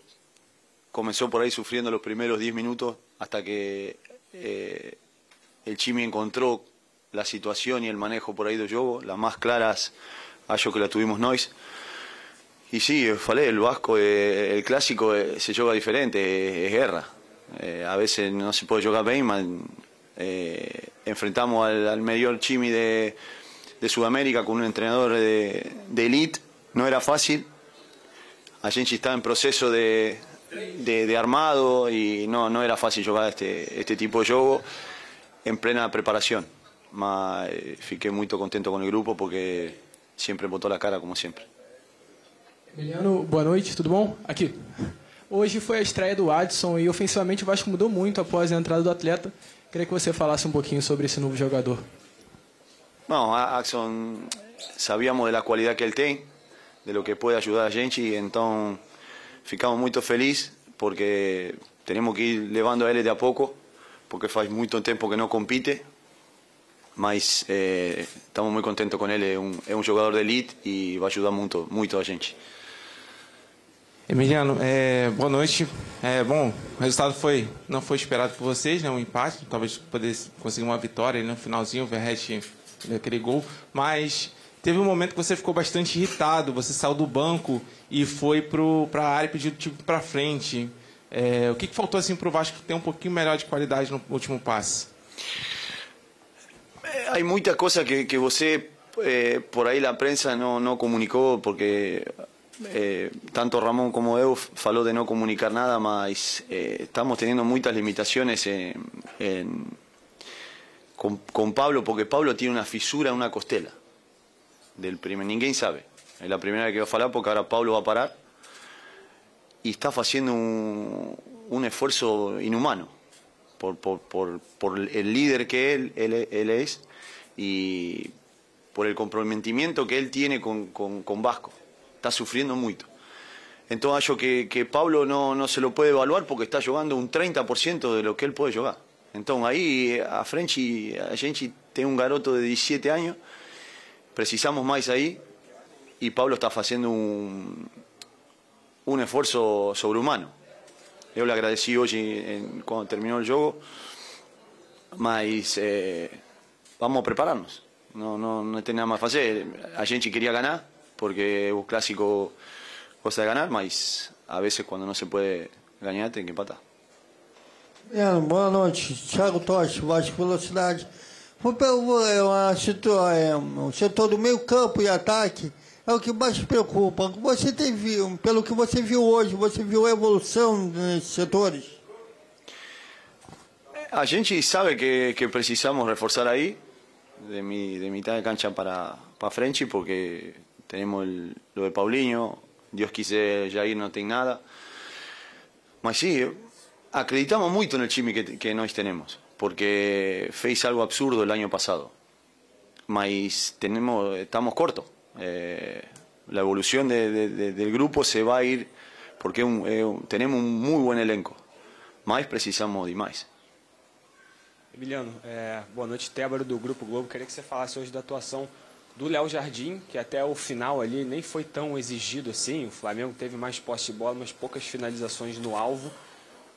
comenzó por ahí sufriendo los primeros 10 minutos hasta que eh, el Chimi encontró la situación y el manejo por ahí de Yobo, las más claras, yo que la tuvimos nois. Y sí, falé, el vasco, eh, el clásico eh, se juega diferente, es, guerra. a veces no se puede jugar bien, enfrentamos al, al mayor Chimi de, Sudamérica con un entrenador de, de elite no era fácil. A gente estaba en proceso de, de, armado y no, no era fácil jugar este, este tipo de juego en plena preparación. Mas eh, fiquei muito contento com o grupo porque sempre botou a cara como sempre. Emiliano, boa noite, tudo bom? Aqui. Hoje foi a estreia do Adson e ofensivamente o Vasco mudou muito após a entrada do atleta. Queria que você falasse um pouquinho sobre esse novo jogador. Bom, Adson, sabíamos da qualidade que ele tem, de lo que puede ayudar a gente y entonces ficamos muy felices porque tenemos que ir levando a él de a poco porque hace mucho tiempo que no compite mas eh, estamos muy contentos con él es un, es un jugador de elite y va a ayudar muito, muito a gente Emiliano, é, boa noite. É, bom, o resultado foi, não foi esperado por vocês, né, um empate, talvez pudesse conseguir uma vitória no finalzinho, o Verret aquele gol, mas Teve um momento que você ficou bastante irritado, você saiu do banco e foi para a área e pediu tipo para frente. É, o que, que faltou assim para o Vasco ter um pouquinho melhor de qualidade no último passe? Há muita coisa que, que você, eh, por aí, a prensa não, não comunicou, porque eh, tanto Ramón como eu falou de não comunicar nada, mas eh, estamos limitações em, em, com, com Pablo, porque Pablo tem uma fissura, uma costela. del primer, ninguém sabe. Es la primera vez que voy a hablar porque ahora Pablo va a parar y está haciendo un, un esfuerzo inhumano por, por, por, por, el líder que él, él, es y por el comprometimiento que él tiene con, con, con Vasco. Está sufriendo mucho. Entonces yo que, que Pablo no, no, se lo puede evaluar porque está jugando un 30% de lo que él puede jugar. Entonces ahí a Frenchy, a Genchi tiene un garoto de 17 años precisamos más ahí y Pablo está haciendo un, un esfuerzo sobrehumano. Yo le agradecí hoy cuando terminó el juego, mas eh, vamos a prepararnos. No, no, no tem nada más fácil. A gente quería ganar, porque un clásico cosa de ganar, mas a veces cuando no se puede ganar, tem que empatar. Boa noite. Thiago Tocha, Vasco Velocidade. É uma, é, o setor do meio campo e ataque é o que mais preocupa. Você tem viu, pelo que você viu hoje, você viu a evolução nesses setores? A gente sabe que, que precisamos reforzar ahí, de, mi, de mitad de cancha para, para frente, porque tenemos el- lo de Paulinho, Dios quise Jair no tem nada. Mas sí, acreditamos muito no time que, que nós tenemos, porque fez algo absurdo el año pasado. Mas tenemos, estamos cortos. Eh, la evolución de- de- de- del grupo se va a ir porque é um- tenemos un muy buen elenco. Mas precisamos de mais. Emiliano, é, boa noite, Tébaro do Grupo Globo. Queria que você falasse hoje da atuação do Léo Jardim, que até o final ali nem foi tão exigido assim. O Flamengo teve mais posse de bola, mas poucas finalizações no alvo.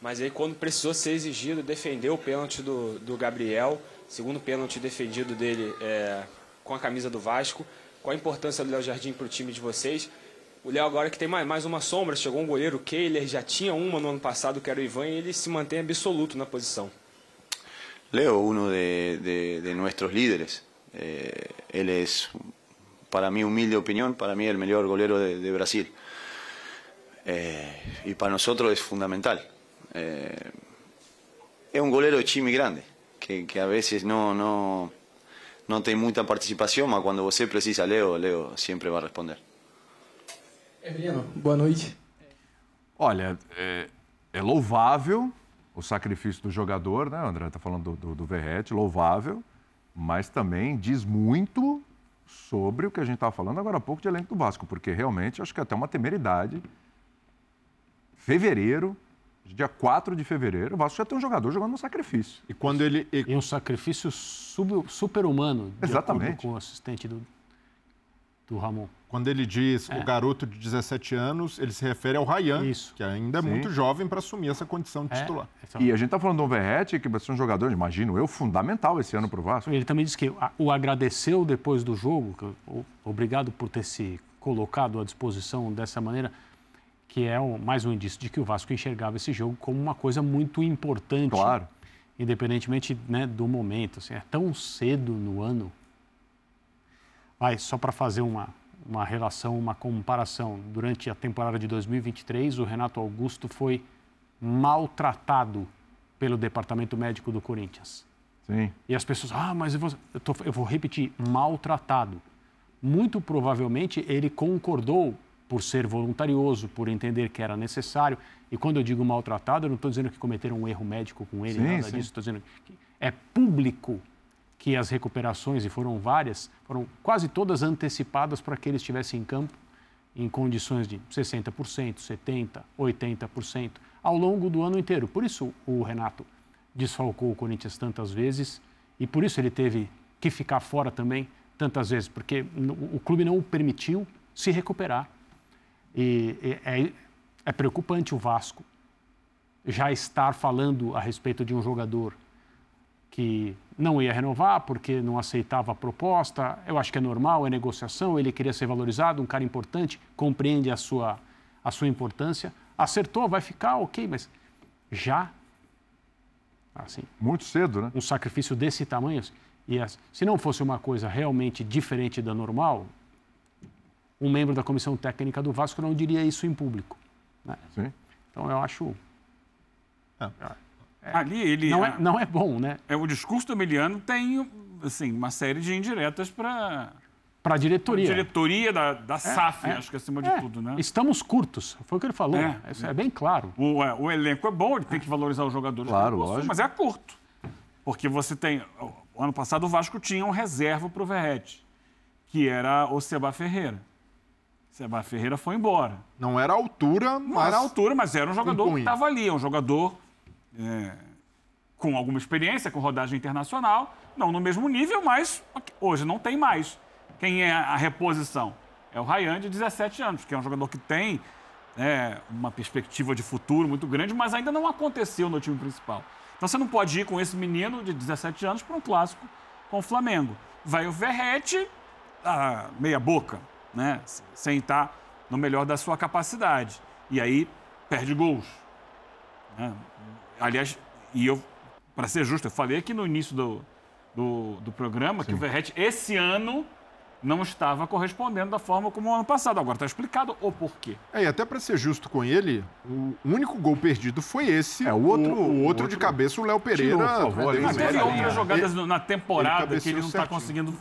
Mas aí, quando precisou ser exigido, defendeu o pênalti do, do Gabriel, segundo pênalti defendido dele é, com a camisa do Vasco. Qual a importância do Léo Jardim para o time de vocês? O Léo agora que tem mais, mais uma sombra, chegou um goleiro, o Kehler, já tinha uma no ano passado, que era o Ivan, e ele se mantém absoluto na posição. Leo, uno de, de- de líderes. Eh, es, para mi humilde opinión, para mí el mejor golero de, de Brasil. Eh, y para nosotros es fundamental. Eh, es un golero de chimi grande, que, que a veces no, no, no tiene mucha participación, pero cuando você precisa Leo, Leo siempre va a responder. Emiliano, boa noite. Olha, é, é louvável o sacrifício do jogador, né? O André está falando do, do, do Verrete, louvável, mas também diz muito sobre o que a gente estava falando agora há pouco de elenco do Vasco, porque realmente acho que é até uma temeridade. Fevereiro, dia 4 de fevereiro, o Vasco já tem um jogador jogando no sacrifício. E quando ele. E um sacrifício super-humano, de Exatamente. com o assistente do, do Ramon. Quando ele diz É. o garoto de 17 anos, ele se refere ao Rayan, que ainda é Sim. muito jovem para assumir essa condição É. de titular. E a gente está falando do Verrete, que vai ser um jogador, imagino eu, fundamental esse ano para o Vasco. Ele também disse que o agradeceu depois do jogo, que o- obrigado por ter se colocado à disposição dessa maneira, que é um- mais um indício de que o Vasco enxergava esse jogo como uma coisa muito importante. Claro. Independentemente né, do momento. Assim, é tão cedo no ano. Vai, só para fazer uma, uma relação, uma comparação. Durante a temporada de 2023, o Renato Augusto foi maltratado pelo departamento médico do Corinthians. Sim. E as pessoas, ah, mas eu vou, eu, tô- eu vou repetir, maltratado. Muito provavelmente ele concordou por ser voluntarioso, por entender que era necessário. E quando eu digo maltratado, eu não estou dizendo que cometeram um erro médico com ele, Sim, nada sim. disso. Estou dizendo que é público que as recuperações, e foram várias, foram quase todas antecipadas para que ele estivesse em campo em condições de 60%, 70%, 80%, ao longo do ano inteiro. Por isso o Renato desfalcou o Corinthians tantas vezes e por isso ele teve que ficar fora também tantas vezes, porque o clube não o permitiu se recuperar. E e é, é preocupante o Vasco já estar falando a respeito de um jogador que não ia renovar porque não aceitava a proposta. Eu acho que é normal, é negociação, ele queria ser valorizado, um cara importante, compreende a sua, a sua importância. Acertou, vai ficar, ok, mas já assim, muito cedo, né? Um sacrifício desse tamanho. E se não fosse uma coisa realmente diferente da normal, um membro da comissão técnica do Vasco não diria isso em público. né? Então eu acho. Ali ele. Não é, não é bom, né? É, o discurso do Emiliano tem assim, uma série de indiretas para. Para a diretoria. diretoria da, da SAF, é. acho que acima É, de tudo, né? Estamos curtos, foi o que ele falou. É, Isso é, bem claro. O, é, o elenco é bom, ele tem que valorizar os jogadores. Claro, possui, lógico. Mas é curto. Porque você tem. O ano passado o Vasco tinha um reserva para o Verrete, que era o Seba Ferreira. Seba Ferreira foi embora. Não era a altura, Não mas. era a altura, mas era um jogador que estava ali. É um jogador é, com alguma experiência, com rodagem internacional. Não no mesmo nível, mas hoje não tem mais. Quem é a reposição? É o Ryan, de 17 anos, que é um jogador que tem né, uma perspectiva de futuro muito grande, mas ainda não aconteceu no time principal. Então você não pode ir com esse menino de 17 anos para um clássico com o Flamengo. Vai o Verrete, ah, meia boca, né? sem estar no melhor da sua capacidade. E aí perde gols. né? Aliás, e eu, para ser justo, eu falei aqui no início do, do, do programa que o Verrete, esse ano, não estava correspondendo da forma como o ano passado. Agora está explicado o porquê. É, e até para ser justo com ele, o único gol perdido foi esse. É, o outro- o, o outro, o outro de cabeça, o Léo Pereira. tirou, salvou ali Mas teve outras linha. jogadas Ele- na temporada que cabeceou ele não está certinho.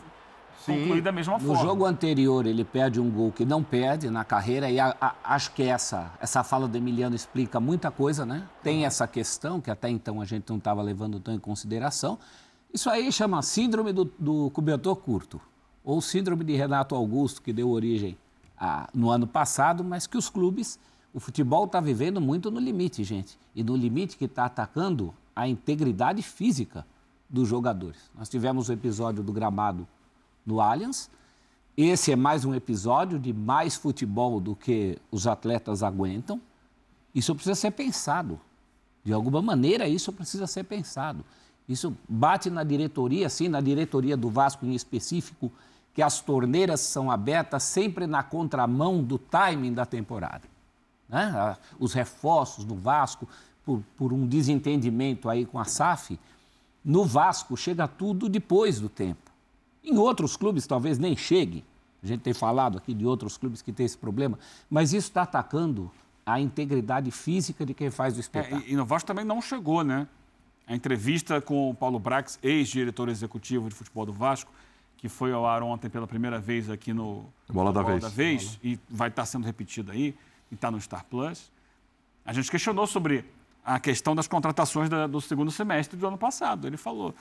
Conseguindo concluir da mesma No forma. jogo anterior, ele perde um gol que não perde na carreira, e a- a- acho que essa, essa fala do Emiliano explica muita coisa, né? Tem essa questão que até então a gente não estava levando tão em consideração. Isso aí chama síndrome do, do cobertor curto, ou síndrome de Renato Augusto, que deu origem a- no ano passado, mas que os clubes, o futebol está vivendo muito no limite, gente. E no limite que está atacando a integridade física dos jogadores. Nós tivemos o episódio do gramado no Allianz. Esse é mais um episódio de mais futebol do que os atletas aguentam. Isso precisa ser pensado. De alguma maneira, isso precisa ser pensado. Isso bate na diretoria, sim, na diretoria do Vasco em específico, que as torneiras são abertas sempre na contramão do timing da temporada. Né? Os reforços do Vasco, por, por um desentendimento aí com a SAF, no Vasco chega tudo depois do tempo. Em outros clubes talvez nem chegue. A gente tem falado aqui de outros clubes que têm esse problema, mas isso está atacando a integridade física de quem faz o É, espetáculo. e, e no Vasco também não chegou, né? A entrevista com o Paulo Brax, ex-diretor executivo de futebol do Vasco, que foi ao ar ontem pela primeira vez aqui no Bola da no Vez. e vai estar sendo repetido aí, e está no Star Plus. A gente questionou sobre a questão das contratações da- do segundo semestre do ano passado. Ele falou,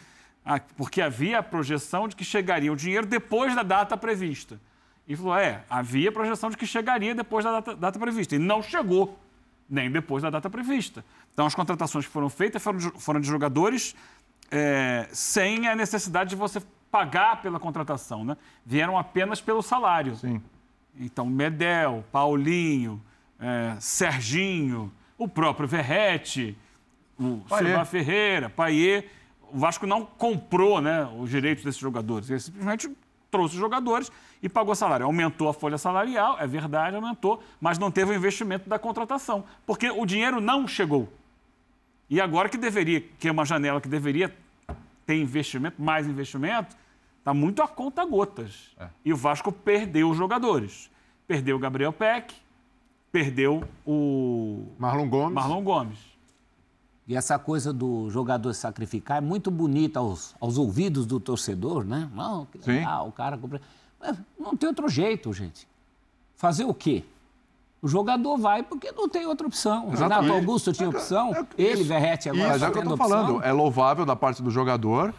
porque havia a projeção de que chegaria o dinheiro depois da data prevista. E falou, é, havia projeção de que chegaria depois da data, data prevista. E não chegou, nem depois da data prevista. Então, as contratações que foram feitas foram de, foram de jogadores é, sem a necessidade de você pagar pela contratação, né? Vieram apenas pelo salário. Sim. Então, Medel, Paulinho, é, Serginho, o próprio Verrete, o. Silva Ferreira, Paier. O Vasco não comprou né, os direitos desses jogadores. Ele simplesmente trouxe os jogadores e pagou salário. Aumentou a folha salarial, é verdade, aumentou, mas não teve o investimento da contratação, porque o dinheiro não chegou. E agora que deveria, que é uma janela que deveria ter investimento, mais investimento, está muito a conta gotas. E o Vasco perdeu os jogadores. Perdeu o Gabriel Peck, perdeu o Marlon Gomes. Marlon Gomes. E essa coisa do jogador sacrificar é muito bonita aos, aos ouvidos do torcedor, né? Não, legal, o cara... não tem outro jeito, gente. Fazer o quê? O jogador vai porque não tem outra opção. O Renato Exatamente. Augusto tinha opção, ele, Verrete, agora Mas é o que eu tendo tô opção. falando. É louvável da parte do jogador,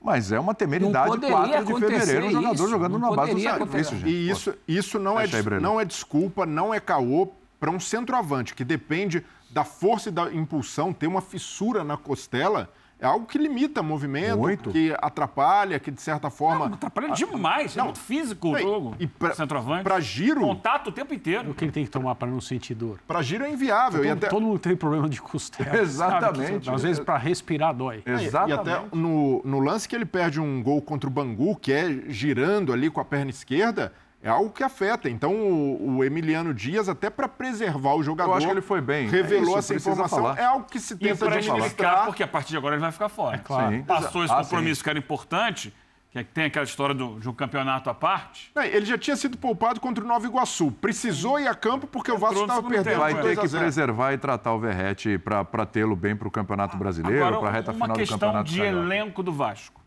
mas é uma temeridade Não poderia 4 de fevereiro, um jogador isso, jogando na base do sacrifício, gente. E isso, isso não, é, des- não é desculpa, não é caô para um centroavante que depende da força e da impulsão, ter uma fissura na costela, é algo que limita movimento, Muito. que atrapalha, que de certa forma. Não, atrapalha demais, é muito físico o Não, jogo. e pra- centroavante. pra giro- Contato o tempo inteiro. O que ele tem que tomar para não sentir dor? Para giro é inviável. Todo, e até, todo mundo tem problema de costela. Exatamente. sabe? Às vezes, para respirar, dói. E até no, no lance que ele perde um gol contra o Bangu, que é girando ali com a perna esquerda, é algo que afeta. Então o, o Emiliano Dias, até para preservar o jogador, Eu acho que ele foi bem. É revelou isso, essa informação. falar. É algo que se E tenta para administrar. porque a partir de agora ele vai ficar fora. claro. Sim. Passou esse Ah, compromisso que era importante, que é que tem aquela história do, de um campeonato à parte. Não, Ele já tinha sido poupado contra o Nova Iguaçu. Precisou ir a campo porque o Vasco estava perdendo. tempo, Vai é. ter 2 a que 0. preservar e tratar o Verrete para tê-lo bem para o Campeonato Brasileiro, para a reta uma final do questão Campeonato de Carioca. elenco do Vasco.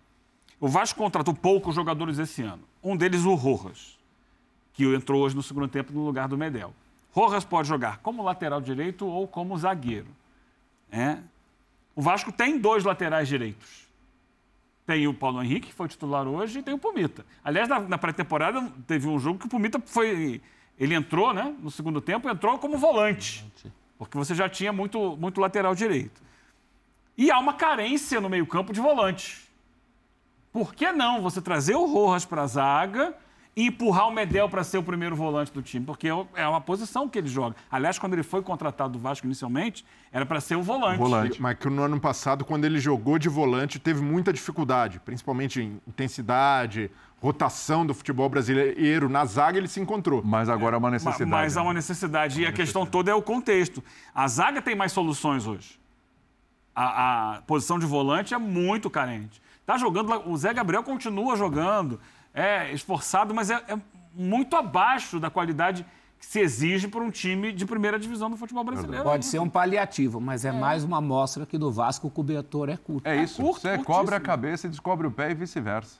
O Vasco contratou poucos jogadores esse ano. Um deles, o Rojas, que entrou hoje no segundo tempo no lugar do Medel. Rojas pode jogar como lateral direito ou como zagueiro. É. O Vasco tem dois laterais direitos. Tem o Paulo Henrique, que foi titular hoje, e tem o Pumita. Aliás, na, na pré-temporada teve um jogo que o Pumita foi. Ele entrou, né? No segundo tempo, entrou como volante. Porque você já tinha muito, muito lateral direito. E há uma carência no meio-campo de volante. Por que não você trazer o Rojas para a zaga e empurrar o Medel para ser o primeiro volante do time? Porque é uma posição que ele joga. Aliás, quando ele foi contratado do Vasco inicialmente, era para ser o volante. Mas que no ano passado, quando ele jogou de volante, teve muita dificuldade, principalmente em intensidade, rotação do futebol brasileiro. Na zaga ele se encontrou. Mas agora é uma Ma- necessidade. Mas há uma necessidade. E a questão toda é o contexto. A zaga tem mais soluções hoje. A, a posição de volante é muito carente. Tá jogando lá, o Zé Gabriel continua jogando. É esforçado, mas é, é muito abaixo da qualidade que se exige para um time de primeira divisão do futebol brasileiro. Pode ser um paliativo, mas é, mais uma amostra que do Vasco o cobertor é curto. É isso, você cobre a cabeça e descobre o pé e vice-versa.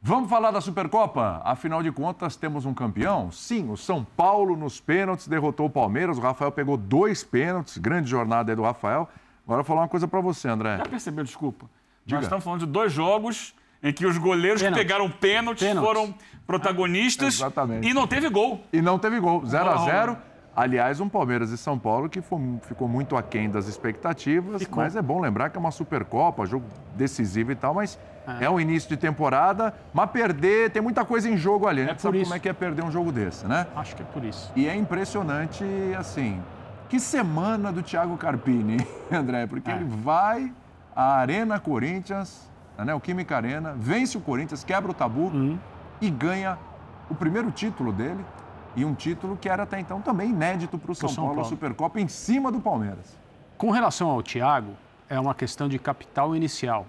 Vamos falar da Supercopa? Afinal de contas, temos um campeão? Sim, o São Paulo nos pênaltis derrotou o Palmeiras. O Rafael pegou dois pênaltis, grande jornada aí do Rafael. Agora eu vou falar uma coisa para você, André. Já percebeu, desculpa? Diga. Nós estamos falando de dois jogos em que os goleiros que Pênaltis. pegaram pênaltis, Pênaltis. foram protagonistas Exatamente. e não teve gol. E não teve gol, 0 a Bola 0 rolando. Aliás, um Palmeiras e São Paulo que fo- ficou muito aquém das expectativas, mas é bom lembrar que é uma Supercopa, jogo decisivo e tal, mas é, um início de temporada, mas perder, tem muita coisa em jogo ali, a gente sabe como é que é perder um jogo desse, né? Acho que é por isso. E é impressionante, assim, que semana do Thiago Carpini, André, porque É. ele vai à Arena Corinthians, a Neoquímica Arena, vence o Corinthians, quebra o tabu Uhum. e ganha o primeiro título dele e um título que era até então também inédito para o São, São Paulo, Paulo. Supercopa, em cima do Palmeiras. Com relação ao Thiago, é uma questão de capital inicial.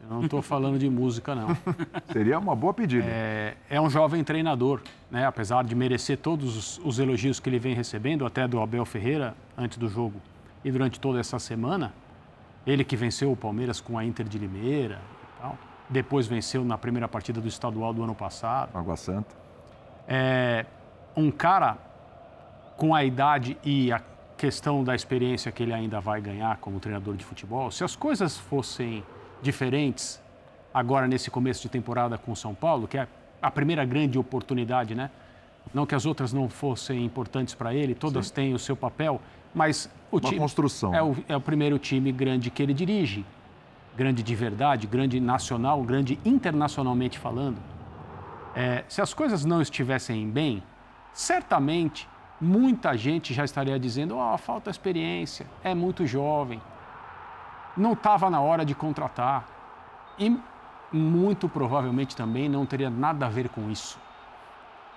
Eu não estou falando de música, não. Seria uma boa pedida. É, é um jovem treinador, né? apesar de merecer todos os, os elogios que ele vem recebendo, até do Abel Ferreira, antes do jogo e durante toda essa semana. Ele que venceu o Palmeiras com a Inter de Limeira Depois venceu na primeira partida do estadual do ano passado. Água Santa. É um cara com a idade e a questão da experiência que ele ainda vai ganhar como treinador de futebol. Se as coisas fossem diferentes agora nesse começo de temporada com o São Paulo, que é a primeira grande oportunidade, né? Não que as outras não fossem importantes para ele, todas têm o seu papel, mas o Uma time construção. é o, é o primeiro time grande que ele dirige, grande de verdade, grande nacional, grande internacionalmente falando. É, se as coisas não estivessem bem, certamente muita gente já estaria dizendo: oh, falta experiência, é muito jovem, não estava na hora de contratar. E muito provavelmente também não teria nada a ver com isso.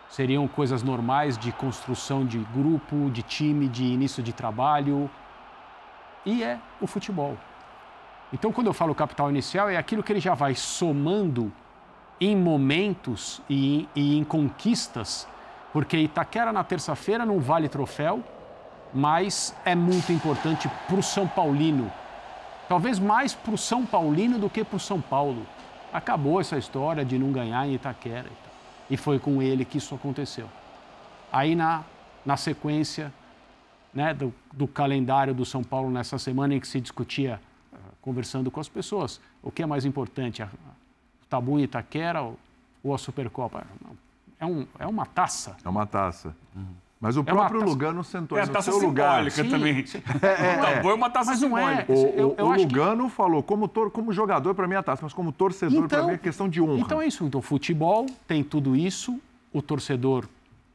Seriam coisas normais de construção de grupo, de time, de início de trabalho. E é o futebol. Então, quando eu falo capital inicial, é aquilo que ele já vai somando em momentos e e em conquistas, porque Itaquera na terça-feira não vale troféu, mas é muito importante para o São Paulino. Talvez mais para o São Paulino do que para o São Paulo. Acabou essa história de não ganhar em Itaquera. E, foi com ele que isso aconteceu. Aí, na, na sequência né, do, do calendário do São Paulo nessa semana em que se discutia, conversando com as pessoas, o que é mais importante, a, o tabu em Itaquera ou, a Supercopa? É, um, é uma taça. É uma taça. Mas o É próprio taça- Lugano sentou É no taça seu lugar. simbólica também. Sim. É, é, Foi uma taça Mas não é. O, Eu- o- eu o acho que- Lugano falou, como, tor- como jogador, para mim é taça, mas como torcedor, para mim é questão de honra. Então é isso. Então, futebol tem tudo isso. O torcedor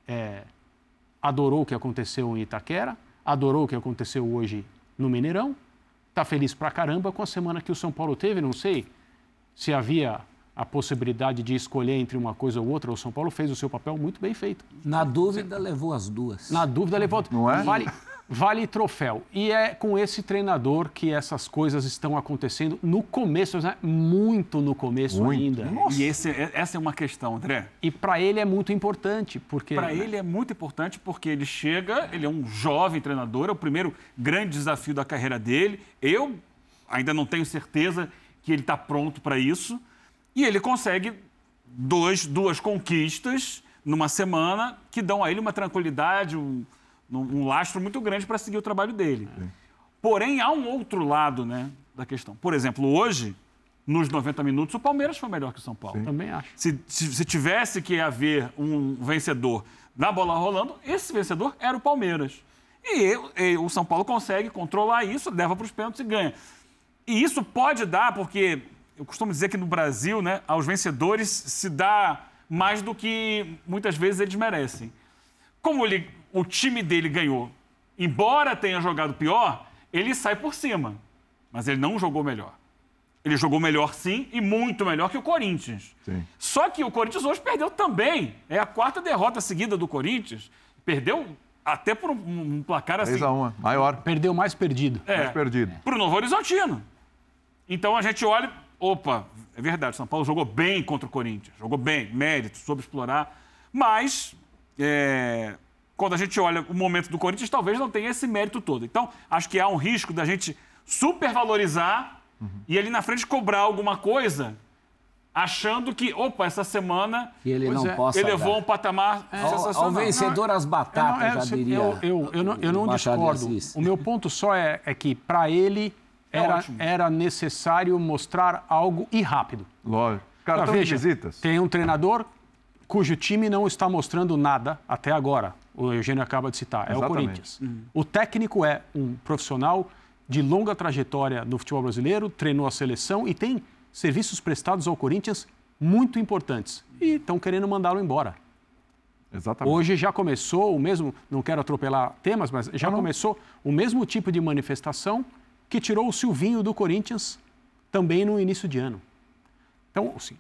é, adorou o que aconteceu em Itaquera, adorou o que aconteceu hoje no Mineirão. Está feliz pra caramba com a semana que o São Paulo teve. Não sei se havia a possibilidade de escolher entre uma coisa ou outra. O São Paulo fez o seu papel muito bem feito. Na dúvida, levou as duas. Na dúvida, levou. Não é? Vale, vale troféu. E é com esse treinador que essas coisas estão acontecendo no começo, né? muito no começo ainda. E esse, essa é uma questão, André. E para ele é muito importante, porque. Para ele é muito importante porque ele chega, ele é um jovem treinador, é o primeiro grande desafio da carreira dele. Eu ainda não tenho certeza que ele está pronto para isso. E ele consegue dois, duas conquistas numa semana que dão a ele uma tranquilidade, um, um lastro muito grande para seguir o trabalho dele. Porém, há um outro lado né, da questão. Por exemplo, hoje, nos 90 minutos, o Palmeiras foi melhor que o São Paulo. Também acho. Se, se- se tivesse que haver um vencedor na bola rolando, esse vencedor era o Palmeiras. E, e o São Paulo consegue controlar isso, leva para os pênaltis e ganha. E isso pode dar, porque eu costumo dizer que no Brasil, né, aos vencedores se dá mais do que muitas vezes eles merecem. Como ele, o time dele ganhou, embora tenha jogado pior, ele sai por cima. Mas ele não jogou melhor. Ele jogou melhor sim e muito melhor que o Corinthians. Sim. Só que o Corinthians hoje perdeu também. É a quarta derrota seguida do Corinthians. Perdeu até por um, um placar assim. 3 a 1 maior. Perdeu mais perdido. É, Mais perdido. para o Novo Horizontino. Então a gente olha, opa, é verdade, o São Paulo jogou bem contra o Corinthians, jogou bem, mérito, soube explorar, mas é, quando a gente olha o momento do Corinthians, talvez não tenha esse mérito todo. Então, acho que há um risco da gente supervalorizar uhum. e ali na frente cobrar alguma coisa achando que, opa, essa semana que ele, não é, possa ele levou dar. um patamar é, sensacional. Ao vencedor as batatas, não, é, já diria. Eu, eu, eu não, eu não discordo. O meu ponto só é, é que, para ele, era, era necessário mostrar algo e rápido. Lógico. Cartão veja, visitas. Tem um treinador cujo time não está mostrando nada até agora. O Eugênio acaba de citar. É Exatamente. o Corinthians. Uhum. O técnico é um profissional de longa trajetória no futebol brasileiro, treinou a seleção e tem serviços prestados ao Corinthians muito importantes. E estão querendo mandá-lo embora. Exatamente. Hoje já começou o mesmo, não quero atropelar temas, mas já não, começou o mesmo tipo de manifestação que tirou o Silvinho do Corinthians também no início de ano. Então, assim,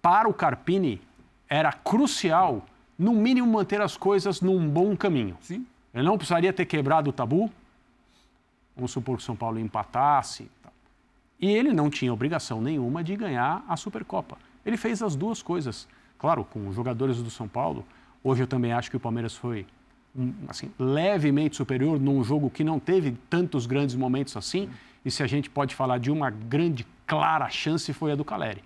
para o Carpini era crucial, no mínimo, manter as coisas num bom caminho. Sim. Ele não precisaria ter quebrado o tabu. Vamos supor que o São Paulo empatasse. E ele não tinha obrigação nenhuma de ganhar a Supercopa. Ele fez as duas coisas. Claro, com os jogadores do São Paulo. Hoje eu também acho que o Palmeiras foi assim, levemente superior num jogo que não teve tantos grandes momentos assim. E se a gente pode falar de uma grande, clara chance, foi a do Caleri.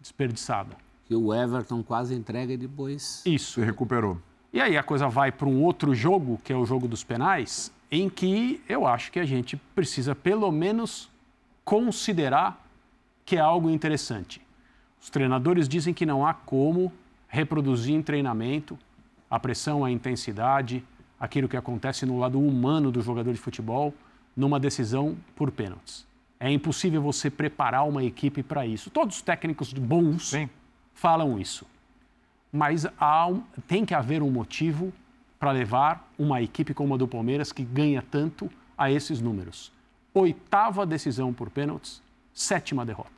Desperdiçada. Que o Everton quase entrega e depois. Isso. Se recuperou. E aí a coisa vai para um outro jogo, que é o jogo dos penais, em que eu acho que a gente precisa pelo menos considerar que é algo interessante. Os treinadores dizem que não há como reproduzir em treinamento a pressão, a intensidade, aquilo que acontece no lado humano do jogador de futebol numa decisão por pênaltis. É impossível você preparar uma equipe para isso. Todos os técnicos bons Sim. Falam isso. Mas há um, tem que haver um motivo para levar uma equipe como a do Palmeiras, que ganha tanto, a esses números. Oitava decisão por pênaltis, sétima derrota.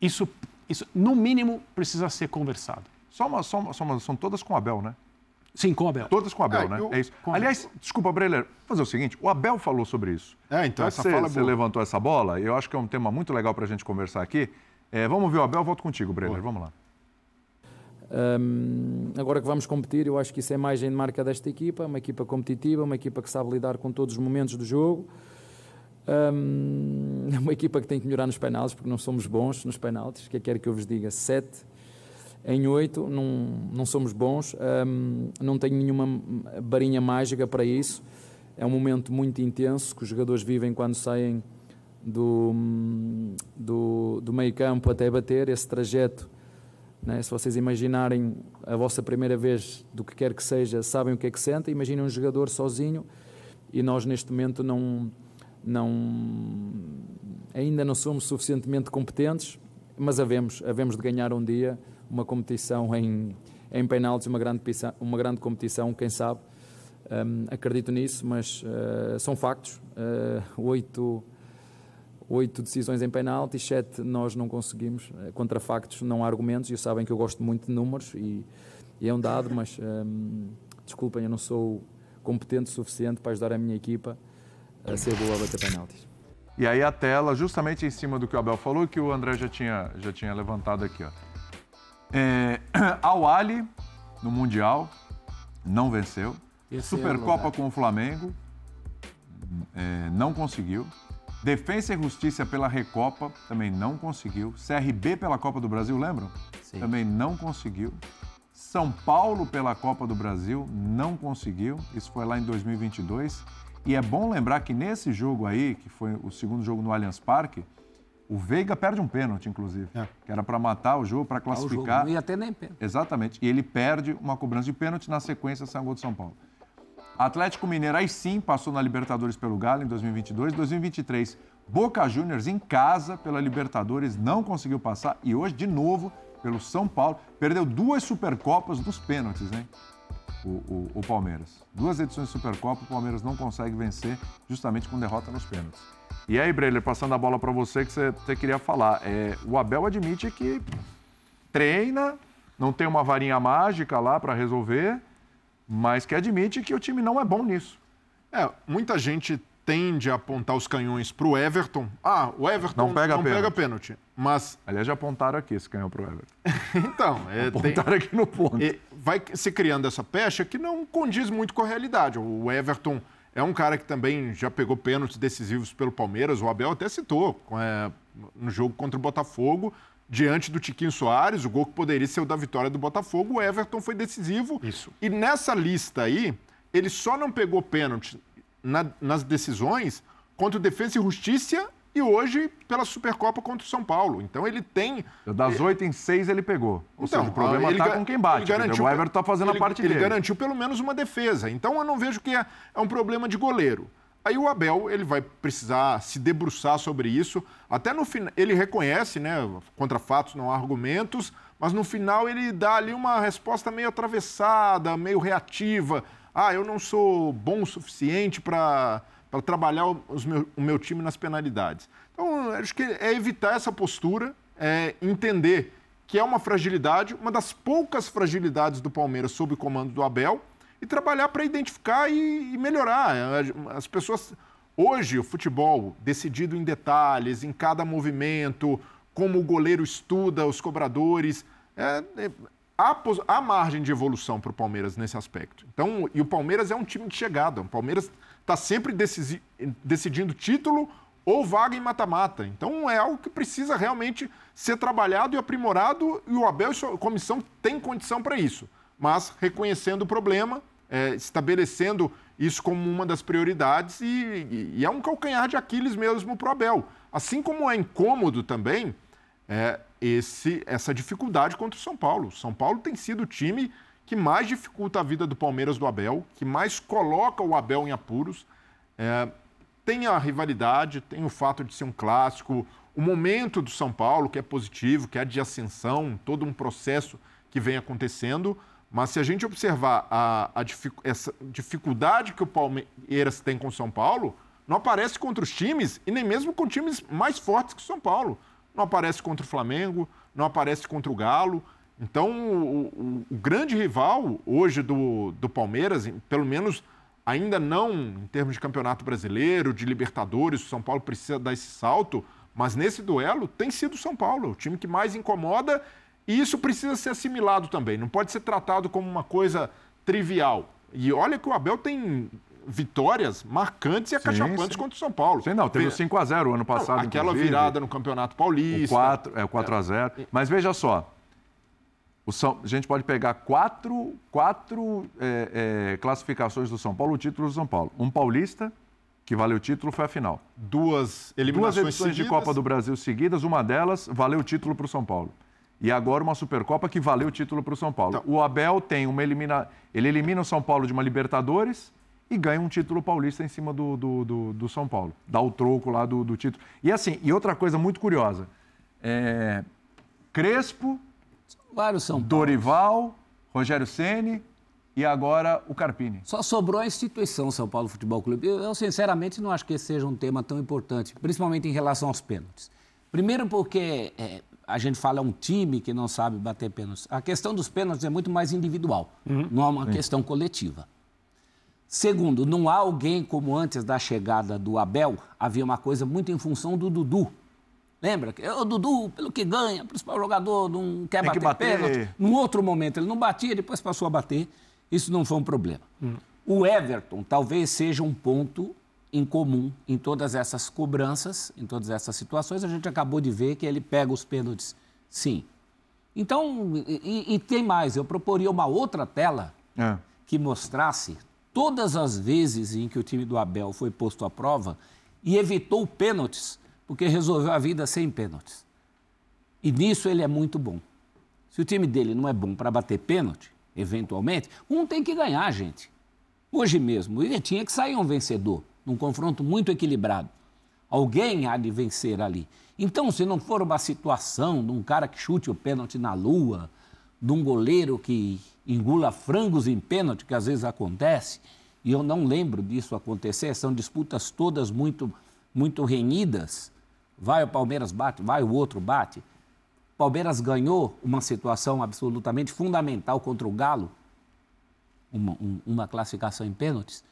Isso, isso no mínimo, precisa ser conversado. Só uma, só uma, só uma, são todas com o Abel, né? Sim, com o Abel. Todas com o Abel, É, né? eu- É isso. com Aliás, desculpa, Breler, vou fazer o seguinte: o Abel falou sobre isso. É, então, Já essa que você, fala é você boa. levantou essa bola, eu acho que é um tema muito legal para a gente conversar aqui. É, vamos ver o Abel, volto contigo, Breler. Vamos lá. Hum, agora que vamos competir, eu acho que isso é mais em marca desta equipa, uma equipa competitiva, uma equipa que sabe lidar com todos os momentos do jogo. É uma equipa que tem que melhorar nos penaltis, porque não somos bons nos penaltis. O que é que quer que eu vos diga? Sete em oito, não, não somos bons. Hum, não tenho nenhuma barinha mágica para isso. É um momento muito intenso que os jogadores vivem quando saem do, do, do meio campo até bater. Esse trajeto né? Se vocês imaginarem a vossa primeira vez do que quer que seja, sabem o que é que sentem. Imaginem um jogador sozinho e nós neste momento não, não ainda não somos suficientemente competentes, mas havemos, havemos de ganhar um dia uma competição em, em penaltis, uma grande, uma grande competição, quem sabe. Hum, acredito nisso, mas eh, são factos. Eh, oito oito decisões em penalti, sete nós não conseguimos. Eh, Contra factos não há argumentos, e sabem que eu gosto muito de números e, e é um dado, mas hum, desculpem, eu não sou competente o suficiente para ajudar a minha equipa a ser boa a bater penaltis. E aí a tela, justamente em cima do que o Abel falou que o André já tinha, já tinha levantado aqui. Ó. É, Al Ali, no Mundial, não venceu. Esse é o Supercopa lugar. com o Flamengo, é, não conseguiu. Defensa e Justiça pela Recopa, também não conseguiu. CRB pela Copa do Brasil, lembram? Sim. Também não conseguiu. São Paulo pela Copa do Brasil, não conseguiu. Isso foi lá em 2022. E é bom lembrar que nesse jogo aí, que foi o segundo jogo no Allianz Parque, o Veiga perde um pênalti, inclusive. Que era para matar o jogo, para Ah, o jogo classificar. não ia ter nem pena. Exatamente. E ele perde uma cobrança de pênalti, na sequência sai um gol de São Paulo. Atlético Mineiro aí sim passou na Libertadores pelo Galo em 2022. 2023, Boca Juniors em casa pela Libertadores não conseguiu passar. E hoje, de novo, pelo São Paulo. Perdeu duas Supercopas dos pênaltis, hein? O, o- o Palmeiras. Duas edições de Supercopa, o Palmeiras não consegue vencer justamente com derrota nos pênaltis. E aí, Breler, passando a bola para você que você, você queria falar. É, o Abel admite que treina, não tem uma varinha mágica lá para resolver, mas que admite que o time não é bom nisso. É, muita gente tende a apontar os canhões para o Everton. Ah, o Everton Não pega não pênalti. pega pênalti. Mas. Aliás, já apontaram aqui esse canhão pro Everton. então, é, Apontaram aqui no ponto. é, vai se criando essa pecha que não condiz muito com a realidade. O Everton é um cara que também já pegou pênaltis decisivos pelo Palmeiras. O Abel até citou é, no jogo contra o Botafogo, diante do Tiquinho Soares, o gol que poderia ser o da vitória do Botafogo. O Everton foi decisivo. Isso. E nessa lista aí, ele só não pegou pênalti na- nas decisões contra o Defensa e Justiça e hoje pela Supercopa contra o São Paulo. Então ele tem. Das oito em seis ele pegou. Ou seja, o problema Então, ele está com quem bate. ele garantiu- o Everton está fazendo ele- a parte ele dele. garantiu pelo menos uma defesa. Então eu não vejo que é, é um problema de goleiro. Aí o Abel ele vai precisar se debruçar sobre isso. Até no final ele reconhece, né? Contra fatos não há argumentos, mas no final ele dá ali uma resposta meio atravessada, meio reativa. Ah, eu não sou bom o suficiente para trabalhar meu- o meu time nas penalidades. Então, acho que é evitar essa postura, é entender que é uma fragilidade, uma das poucas fragilidades do Palmeiras sob o comando do Abel, e trabalhar para identificar e, e melhorar. As pessoas. Hoje, o futebol decidido em detalhes, em cada movimento, como o goleiro estuda os cobradores. é- é- há, há margem de evolução para o Palmeiras nesse aspecto. Então, e o Palmeiras é um time de chegada. O Palmeiras está sempre decidindo título ou vaga em mata-mata. Então é algo que precisa realmente ser trabalhado e aprimorado, e o Abel e sua comissão têm condição para isso. Mas reconhecendo o problema, é, estabelecendo isso como uma das prioridades, e, e- é um calcanhar de Aquiles mesmo para o Abel. Assim como é incômodo também é, esse, essa dificuldade contra o São Paulo. São Paulo tem sido o time que mais dificulta a vida do Palmeiras do Abel, que mais coloca o Abel em apuros. É, tem a rivalidade, tem o fato de ser um clássico, o momento do São Paulo, que é positivo, que é de ascensão, todo um processo que vem acontecendo. Mas se a gente observar a, a dificu- essa dificuldade que o Palmeiras tem com o São Paulo, não aparece contra os times e nem mesmo com times mais fortes que o São Paulo. Não aparece contra o Flamengo, não aparece contra o Galo. Então, o, o- o grande rival hoje do, do Palmeiras, pelo menos ainda não em termos de campeonato brasileiro, de Libertadores, o São Paulo precisa dar esse salto, mas nesse duelo tem sido o São Paulo, o time que mais incomoda, e isso precisa ser assimilado também, não pode ser tratado como uma coisa trivial. E olha que o Abel tem vitórias marcantes e acachapantes sim. contra o São Paulo. Sim, não, teve o Ve- 5x0 ano passado. Não, aquela inclusive. virada no Campeonato Paulista. O 4, é o 4x0. Mas veja só. O São, a gente pode pegar quatro, quatro é, é, classificações do São Paulo, o título do São Paulo. Um paulista, que valeu o título, foi a final. Duas Duas eliminações edições de seguidas. Copa do Brasil seguidas, uma delas valeu o título para o São Paulo. E agora uma Supercopa que valeu o título para o São Paulo. O Abel tem uma elimina... Ele elimina o São Paulo de uma Libertadores e ganha um título paulista em cima do, do, do- do São Paulo. Dá o troco lá do, do título. E assim, e outra coisa muito curiosa. é, Crespo, Vários São Dorival, Rogério Ceni e agora o Carpini. Só sobrou a instituição São Paulo Futebol Clube. Eu, eu, sinceramente, não acho que esse seja um tema tão importante, principalmente em relação aos pênaltis. Primeiro porque é, a gente fala um time que não sabe bater pênaltis. A questão dos pênaltis é muito mais individual, não é uma Sim. questão coletiva. Segundo, não há alguém como antes da chegada do Abel, havia uma coisa muito em função do Dudu. Lembra? que O Dudu, pelo que ganha, principal jogador, não quer Tem que bater, bater. pênalti. Num outro momento ele não batia, depois passou a bater. Isso não foi um problema. O Everton talvez seja um ponto em comum em todas essas cobranças, em todas essas situações. A gente acabou de ver que ele pega os pênaltis, sim. Então, e, e tem mais, eu proporia uma outra tela É. que mostrasse todas as vezes em que o time do Abel foi posto à prova e evitou pênaltis, porque resolveu a vida sem pênaltis. E nisso ele é muito bom. Se o time dele não é bom para bater pênalti, eventualmente, um tem que ganhar, gente. Hoje mesmo, ele tinha que sair um vencedor, num confronto muito equilibrado. Alguém há de vencer ali. Então, se não for uma situação de um cara que chute o pênalti na lua, de um goleiro que engula frangos em pênalti, que às vezes acontece, e eu não lembro disso acontecer, são disputas todas muito, muito renhidas. Vai o Palmeiras bate, vai o outro bate. Palmeiras ganhou uma situação absolutamente fundamental contra o Galo, uma, um- uma classificação em pênaltis.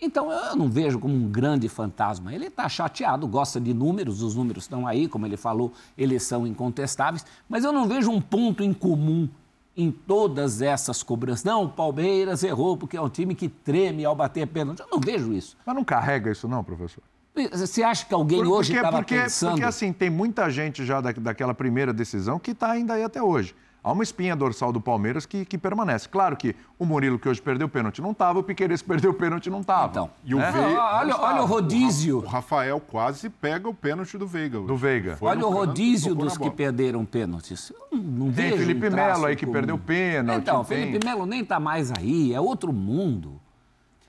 Então eu não vejo como um grande fantasma. Ele está chateado, gosta de números, os números estão aí, como ele falou, eles são incontestáveis, mas eu não vejo um ponto em comum em todas essas cobranças. Não, o Palmeiras errou porque é um time que treme ao bater pênalti. Eu não vejo isso. Mas não carrega isso não, professor? Você acha que alguém hoje estava pensando... porque assim, tem muita gente já da, daquela primeira decisão que está ainda aí até hoje. Há uma espinha dorsal do Palmeiras que, que permanece. Claro que o Murilo, que hoje perdeu o pênalti, não estava, o Piqueires que perdeu o pênalti não estava. Então, E o Veiga. olha- olha o rodízio. O Rafael quase pega o pênalti do Veiga. Do Veiga. Olha o rodízio dos que perderam pênaltis. Eu não Tem vejo Felipe um Melo aí que comum. perdeu pênalti, Então, tem- Felipe Melo nem está mais aí, é outro mundo.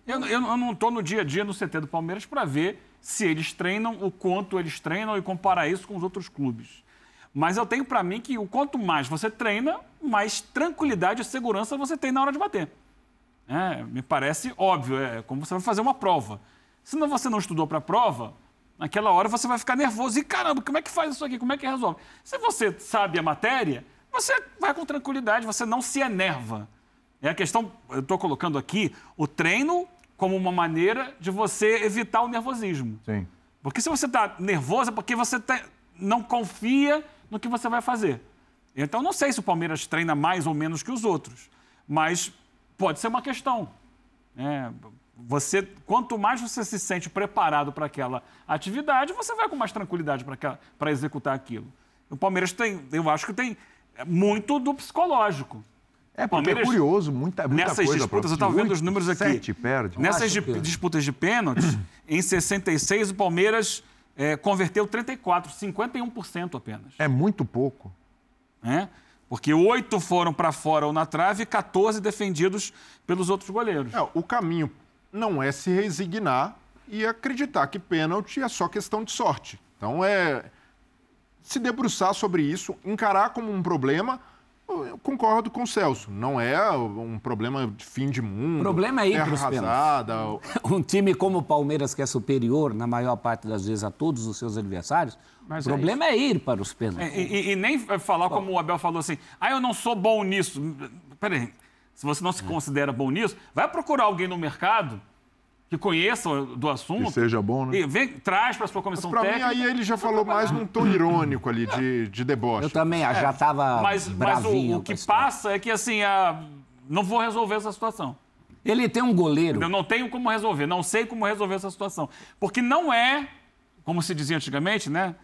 Eu, eu- eu não estou no dia a dia no CT do Palmeiras para ver se eles treinam, o quanto eles treinam e comparar isso com os outros clubes. Mas eu tenho para mim que o quanto mais você treina, mais tranquilidade e segurança você tem na hora de bater. É, me parece óbvio, é como você vai fazer uma prova. Se não, você não estudou para a prova, naquela hora você vai ficar nervoso. E caramba, como é que faz isso aqui? Como é que resolve? Se você sabe a matéria, você vai com tranquilidade, você não se enerva. É a questão, eu estou colocando aqui o treino como uma maneira de você evitar o nervosismo. Sim. Porque se você está nervoso é porque você tá- não confia no que você vai fazer. Então, não sei se o Palmeiras treina mais ou menos que os outros, mas pode ser uma questão. É, você, quanto mais você se sente preparado para aquela atividade, você vai com mais tranquilidade para executar aquilo. O Palmeiras tem, eu acho que tem muito do psicológico. É, porque é curioso, muita, muita Nessas coisa. disputas, eu estava vendo os números aqui. Sete perde. Nessas di- disputas de pênaltis, em 66, o Palmeiras eh, converteu 34, 51% apenas. É muito pouco. Né? Porque oito foram para fora ou na trave e 14 defendidos pelos outros goleiros. É, o caminho não é se resignar e acreditar que pênalti é só questão de sorte. Então é se debruçar sobre isso, encarar como um problema. Eu concordo com o Celso. Não é um problema de fim de mundo. O problema é ir para os arrasada. Um time como o Palmeiras, que é superior, na maior parte das vezes, a todos os seus adversários, Mas o é problema é, ir para os pênaltis. É, E, e- e nem falar como o Abel falou assim, ah, eu não sou bom nisso. Peraí, se você não se considera bom nisso, vai procurar alguém no mercado que conheça do assunto. Que seja bom, né? E vem, traz para a sua comissão Para mim, técnica. aí ele já falou mais num tom irônico ali, de, de deboche. Eu também ah, já estava mas, mas o, o a que passa é que assim, ah, não vou resolver essa situação. Ele tem um goleiro. Eu não tenho como resolver, não sei como resolver essa situação. Porque não é, como se dizia antigamente, né?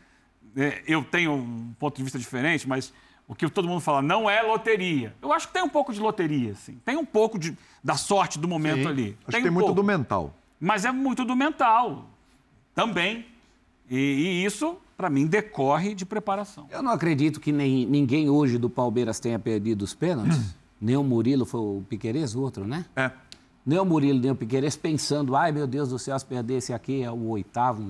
É, Eu tenho um ponto de vista diferente, mas o que todo mundo fala, não é loteria. Eu acho que tem um pouco de loteria, assim. Tem um pouco de, da sorte do momento Sim. ali. Acho que tem um muito pouco. do mental. Mas é muito do mental também. E, e isso, para mim, decorre de preparação. Eu não acredito que nem, ninguém hoje do Palmeiras tenha perdido os pênaltis. nem o Murilo, foi o Piquerez, o outro, né? É. Nem o Murilo, nem o Piquerez pensando, ai meu Deus do céu, se perder esse aqui é o oitavo,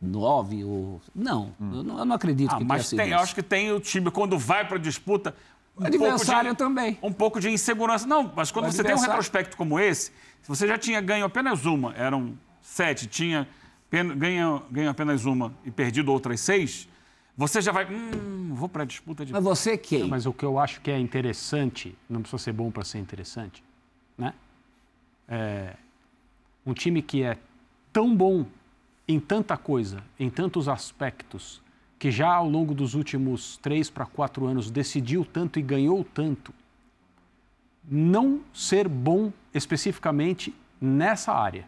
nove, ou... Não, eu não, eu não acredito Ah, que mas tenha tem, sido eu isso. acho que tem o time, quando vai para disputa. Um Adversário de, também. Um pouco de insegurança. Não, mas quando O você tem um retrospecto como esse, se você já tinha ganho apenas uma, eram sete, tinha ganho, ganho apenas uma e perdido outras seis, você já vai. Hum, vou para a disputa de. Mas você quem? Não, mas o que eu acho que é interessante, não precisa ser bom para ser interessante, né? É um time que é tão bom em tanta coisa, em tantos aspectos, que já ao longo dos últimos três para quatro anos decidiu tanto e ganhou tanto, não ser bom especificamente nessa área.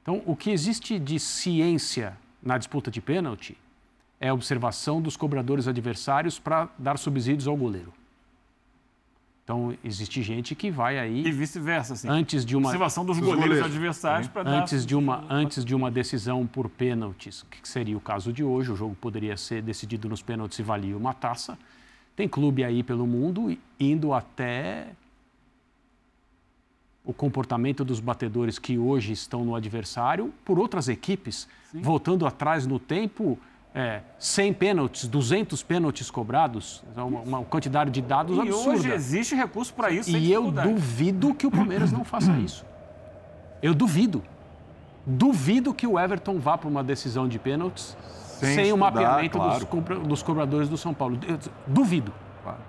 Então, o que existe de ciência na disputa de pênalti é a observação dos cobradores adversários para dar subsídios ao goleiro. Então, existe gente que vai aí. E vice-versa, assim. Antes de uma. Observação dos Dos goleiros, goleiros. adversários para dar. Antes de, uma, antes de uma decisão por pênaltis, que seria o caso de hoje, o jogo poderia ser decidido nos pênaltis e valia uma taça. Tem clube aí pelo mundo indo até o comportamento dos batedores que hoje estão no adversário por outras equipes, voltando atrás no tempo, é, 100 pênaltis, 200 pênaltis cobrados, é uma, uma quantidade de dados E absurda. hoje existe recurso para isso. E eu duvido que o Palmeiras não faça isso. Eu duvido. Duvido que o Everton vá para uma decisão de pênaltis Sem sem, o estudar, mapeamento dos, claro. compra- dos cobradores do São Paulo. Eu duvido.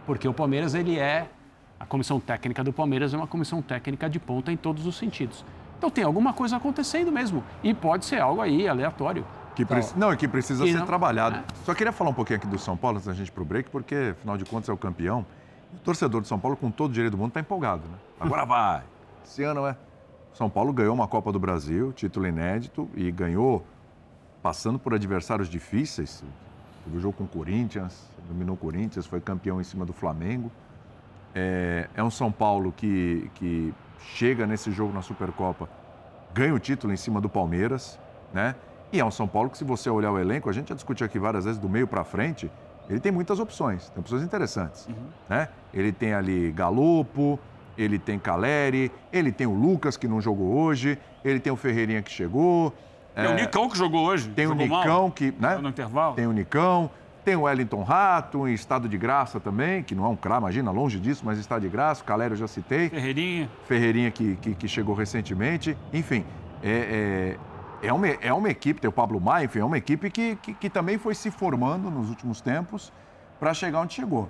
Porque o Palmeiras, ele é. A comissão técnica do Palmeiras é uma comissão técnica de ponta em todos os sentidos. Então tem alguma coisa acontecendo mesmo. E pode ser algo aí aleatório. Que Então, preci- Não, e que precisa que ser não- trabalhado. é. Só queria falar um pouquinho aqui do São Paulo antes da gente ir pro break, porque, afinal de contas, é o campeão. O torcedor de São Paulo, com todo o direito do mundo, está empolgado, né? Agora vai! Esse ano é. São Paulo ganhou uma Copa do Brasil, título inédito, e ganhou passando por adversários difíceis. Teve o jogo com o Corinthians, dominou o Corinthians, foi campeão em cima do Flamengo. É, é um São Paulo que, que chega nesse jogo na Supercopa, ganha o título em cima do Palmeiras, né? E é um São Paulo que, se você olhar o elenco, a gente já discutiu aqui várias vezes, do meio para frente, ele tem muitas opções, tem opções interessantes, né? Ele tem ali Galopo, ele tem Caleri, ele tem o Lucas, que não jogou hoje, ele tem o Ferreirinha que chegou. Tem o Nicão que jogou hoje. Tem o jogou mal. Nicão que, né? No intervalo. Tem o Nicão, tem o Wellington Rato, em estado de graça também, que não é um craque, imagina, longe disso, mas está de graça. O Calério eu já citei. Ferreirinha. Ferreirinha que, que, que chegou recentemente. Enfim, é, é, é, uma, é uma equipe, tem o Pablo Maia, enfim, é uma equipe que, que, que também foi se formando nos últimos tempos para chegar onde chegou.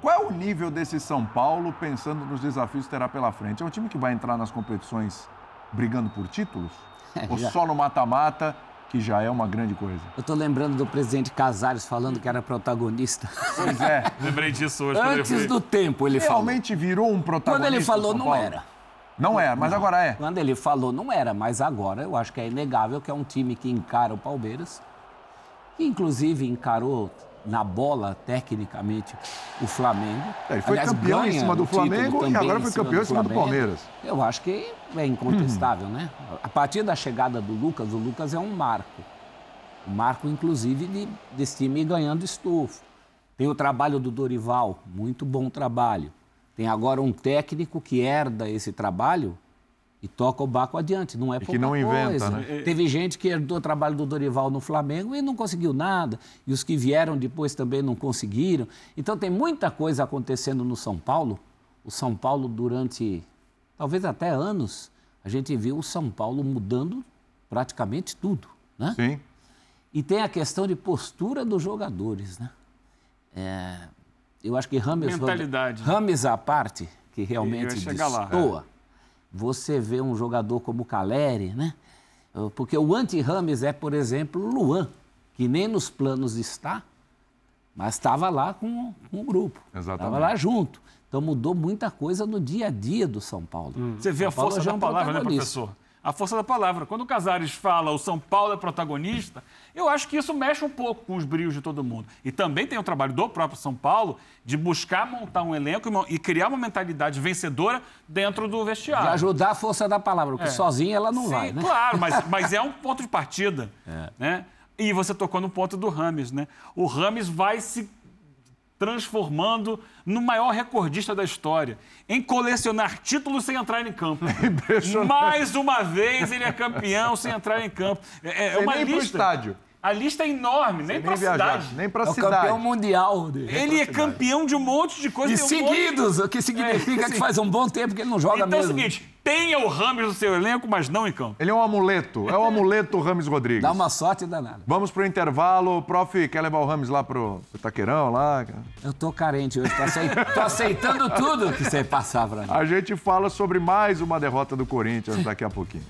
Qual é o nível desse São Paulo pensando nos desafios que terá pela frente? É um time que vai entrar nas competições brigando por títulos? Ou já. só no mata-mata, que já é uma grande coisa? Eu tô lembrando do presidente Casares falando que era protagonista. Pois é. Lembrei disso hoje. Antes do tempo, ele falou. Realmente virou um protagonista. Quando ele falou, não era. Não era, mas Não. agora é. Quando ele falou, não era, mas agora eu acho que é inegável que é um time que encara o Palmeiras, que inclusive encarou na bola, tecnicamente, o Flamengo. É, ele foi campeão em cima do Flamengo e agora foi campeão em cima do. Palmeiras. Eu acho que é incontestável, né? A partir da chegada do Lucas, o Lucas é um marco. Um marco, inclusive, de, desse time ganhando estofo. Tem o trabalho do Dorival, muito bom trabalho. Tem agora um técnico que herda esse trabalho e toca o barco adiante. Não é que pouca não inventa, coisa. né? Teve gente que herdou o trabalho do Dorival no Flamengo e não conseguiu nada. E os que vieram depois também não conseguiram. Então tem muita coisa acontecendo no São Paulo. O São Paulo, durante talvez até anos, a gente viu o São Paulo mudando praticamente tudo. Né? Sim. E tem a questão de postura dos jogadores, né? É, eu acho que Rames... Mentalidade. Rames à parte, que realmente lá. destoa, você vê um jogador como Caleri, né? Porque o anti-Rames é, por exemplo, o Luan, que nem nos planos está, mas estava lá com, com o grupo. Exatamente. Estava lá junto. Então mudou muita coisa no dia a dia do São Paulo. Você vê a São Paulo força já é da um palavra, né, professor? A força da palavra. Quando o Casares fala o São Paulo é protagonista, eu acho que isso mexe um pouco com os brios de todo mundo. E também tem o trabalho do próprio São Paulo de buscar montar um elenco e criar uma mentalidade vencedora dentro do vestiário. De ajudar a força da palavra, porque É. sozinha ela não Sim, vai, né? Claro, mas, mas é um ponto de partida. Né? E você tocou no ponto do Rames, né? O Rames vai se transformando no maior recordista da história, em colecionar títulos sem entrar em campo. Mais uma vez ele é campeão sem entrar em campo. É, é Sem uma nem lista. estádio. A lista é enorme, nem para a viajar, cidade. nem pra É o cidade. campeão mundial. De... Ele é campeão de um monte de coisa. E tem um monte- seguidos, o que significa É, que faz um bom tempo que ele não joga Então é o mesmo. seguinte, tenha o Rames no seu elenco, mas não em campo. Ele é um amuleto, é o amuleto Rames Rodrigues. Dá uma sorte danada. Vamos pro intervalo. Prof, quer levar o Rames lá pro, pro Taqueirão lá? Eu tô carente hoje, tô, aceit- tô aceitando tudo que você passar pra mim. A gente fala sobre mais uma derrota do Corinthians daqui a pouquinho.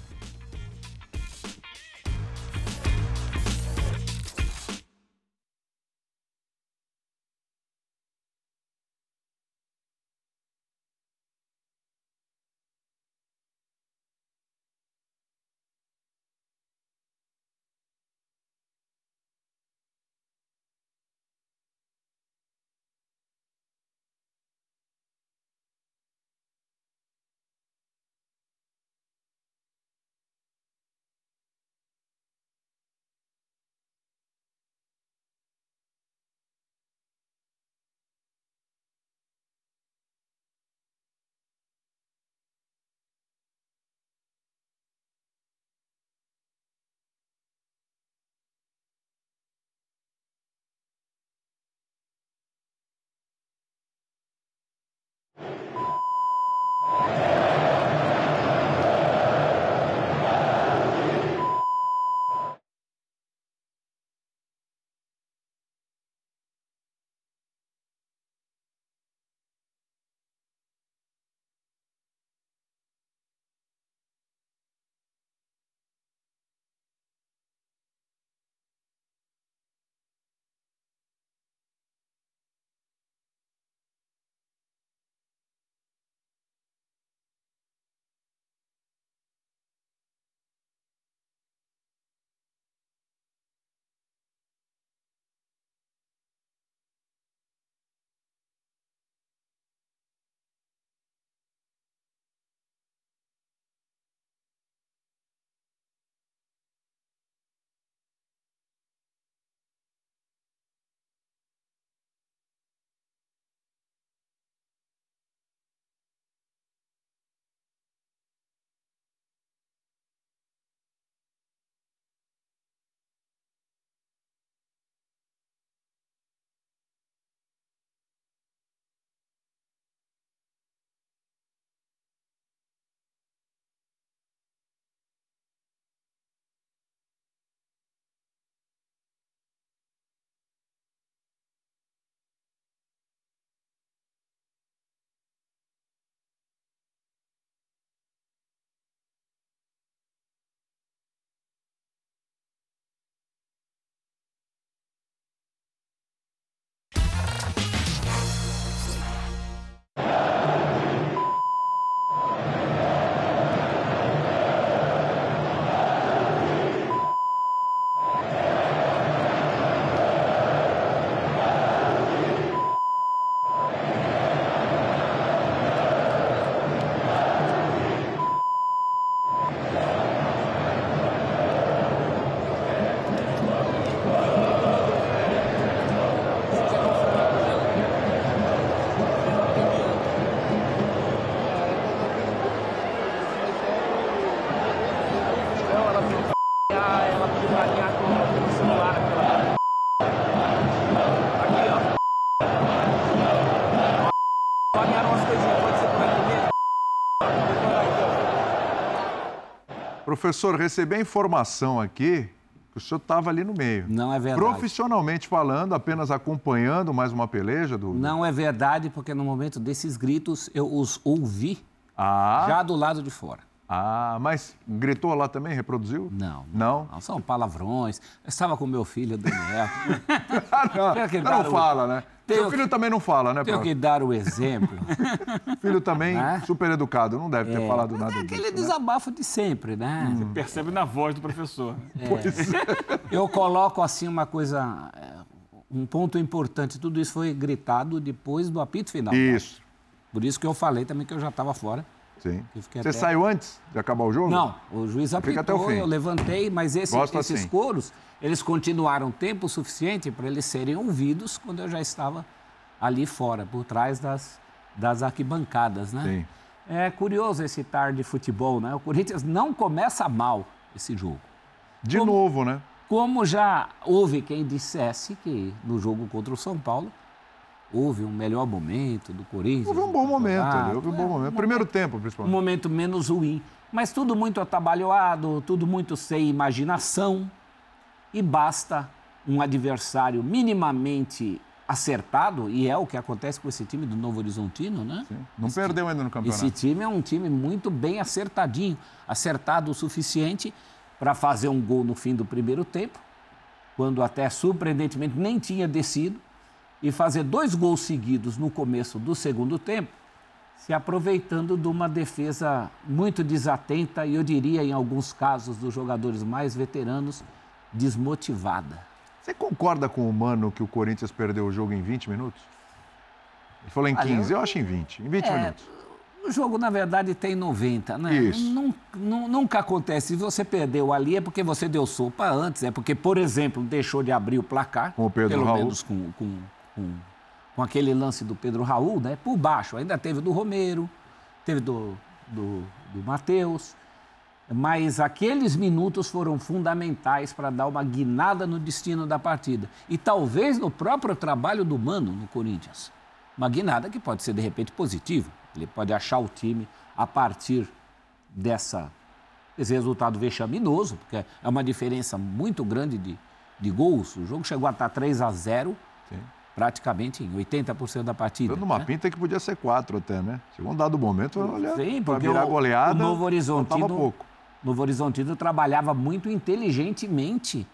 Professor, recebi a informação aqui que o senhor estava ali no meio. Não é verdade. Profissionalmente falando, apenas acompanhando mais uma peleja do. Não é verdade, porque no momento desses gritos eu os ouvi Ah. já do lado de fora. Ah, mas gritou lá também? Reproduziu? Não. Não? Não, são palavrões. Eu estava com meu filho, Daniel. não, que não dar o- fala, né? Tenho Seu filho também não fala, né, Tenho que dar o exemplo. Filho também Né? super educado, não deve ter É, falado mas nada é disso. aquele né? desabafo de sempre, né? Você percebe na voz do professor. É. Eu coloco assim uma coisa, é, um ponto importante. Tudo isso foi gritado depois do apito final. Isso. Por isso que eu falei também que eu já estava fora. Sim. Você até- saiu antes de acabar o jogo? Não, o juiz apitou, eu levantei, mas esse- esses assim. coros, eles continuaram tempo suficiente para eles serem ouvidos quando eu já estava ali fora, por trás das, das arquibancadas, né? Sim. É curioso esse tarde de futebol, né? O Corinthians não começa mal esse jogo. De novo, né? Como já houve quem dissesse que no jogo contra o São Paulo houve um melhor momento do Corinthians. Houve um bom momento ali, houve um é, bom momento. um Primeiro tempo, um principalmente. momento menos ruim. Mas tudo muito atabalhoado, tudo muito sem imaginação. E basta um adversário minimamente acertado, e é o que acontece com esse time do Novo Horizontino, né? Não perdeu ainda no campeonato. Esse time é um time muito bem acertadinho, acertado o suficiente para fazer um gol no fim do primeiro tempo, quando até surpreendentemente nem tinha descido, e fazer dois gols seguidos no começo do segundo tempo, se aproveitando de uma defesa muito desatenta e eu diria em alguns casos dos jogadores mais veteranos desmotivada. Você concorda com o Mano que o Corinthians perdeu o jogo em 20 minutos? Ele falou em Olha, 15, eu eu- acho em 20. Em 20 É, minutos. O jogo, na verdade, tem 90, né? Isso. Nun- nun- Nunca acontece. Se você perdeu ali é porque você deu sopa antes. É porque, por exemplo, deixou de abrir o placar. Com o Pedro pelo Raul. menos com, com, com, com aquele lance do Pedro Raul, né? Por baixo. Ainda teve do Romero, teve do, do, do Matheus. Mas aqueles minutos foram fundamentais para dar uma guinada no destino da partida. E talvez no próprio trabalho do Mano no Corinthians. Uma guinada que pode ser, de repente, positiva. Ele pode achar o time a partir dessa, desse resultado vexaminoso, porque é uma diferença muito grande de, de gols. O jogo chegou a estar 3 a 0 praticamente em 80% da partida. Dando uma né? pinta que podia ser 4 até, né? Chegou um dado momento, olha, Sim, para porque virar o, goleada, o Novo Horizontino, pouco. Novo Horizontino trabalhava muito inteligentemente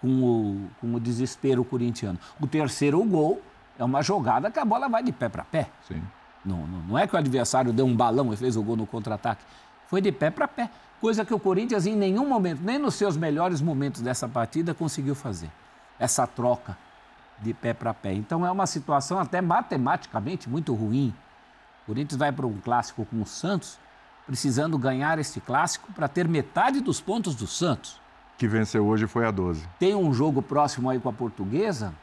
com o, com o desespero corintiano. O terceiro gol é uma jogada que a bola vai de pé para pé. Sim. Não, não, não é que o adversário deu um balão e fez o gol no contra-ataque. Foi de pé para pé. Coisa que o Corinthians em nenhum momento, nem nos seus melhores momentos dessa partida, conseguiu fazer. Essa troca de pé para pé. Então é uma situação até matematicamente muito ruim. O Corinthians vai para um clássico com o Santos, precisando ganhar este clássico para ter metade dos pontos do Santos. Que venceu hoje foi a 12. Tem um jogo próximo aí com a portuguesa,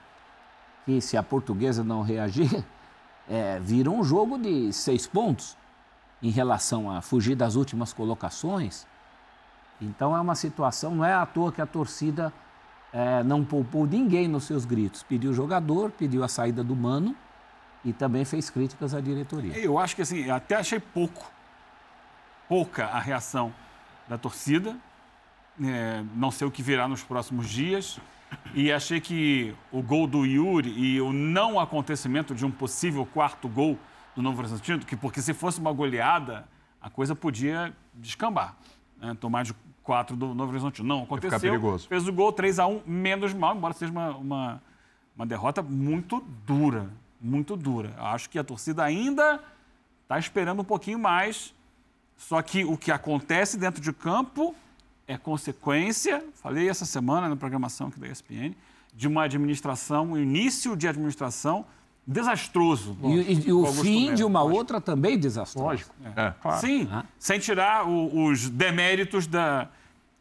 que se a portuguesa não reagir, é, vira um jogo de seis pontos em relação a fugir das últimas colocações. Então é uma situação, não é à toa que a torcida é, não poupou ninguém nos seus gritos. Pediu o jogador, pediu a saída do Mano e também fez críticas à diretoria. Eu acho que assim, até achei pouco, pouca a reação da torcida. É, não sei o que virá nos próximos dias. E achei que o gol do Yuri e o não acontecimento de um possível quarto gol do Novo Horizontino, que porque se fosse uma goleada, a coisa podia descambar. Né? Tomar de quatro do Novo Horizontino. Não, ficar aconteceu. perigoso. Fez o gol 3 a 1 menos mal, embora seja uma, uma, uma derrota muito dura. Muito dura. Acho que a torcida ainda está esperando um pouquinho mais. Só que o que acontece dentro de campo é consequência, falei essa semana na programação aqui da ESPN, de uma administração, um início de administração desastroso. E, e- e o fim Melo. de uma outra também desastrosa. Lógico. Sim, sem tirar o- os deméritos da,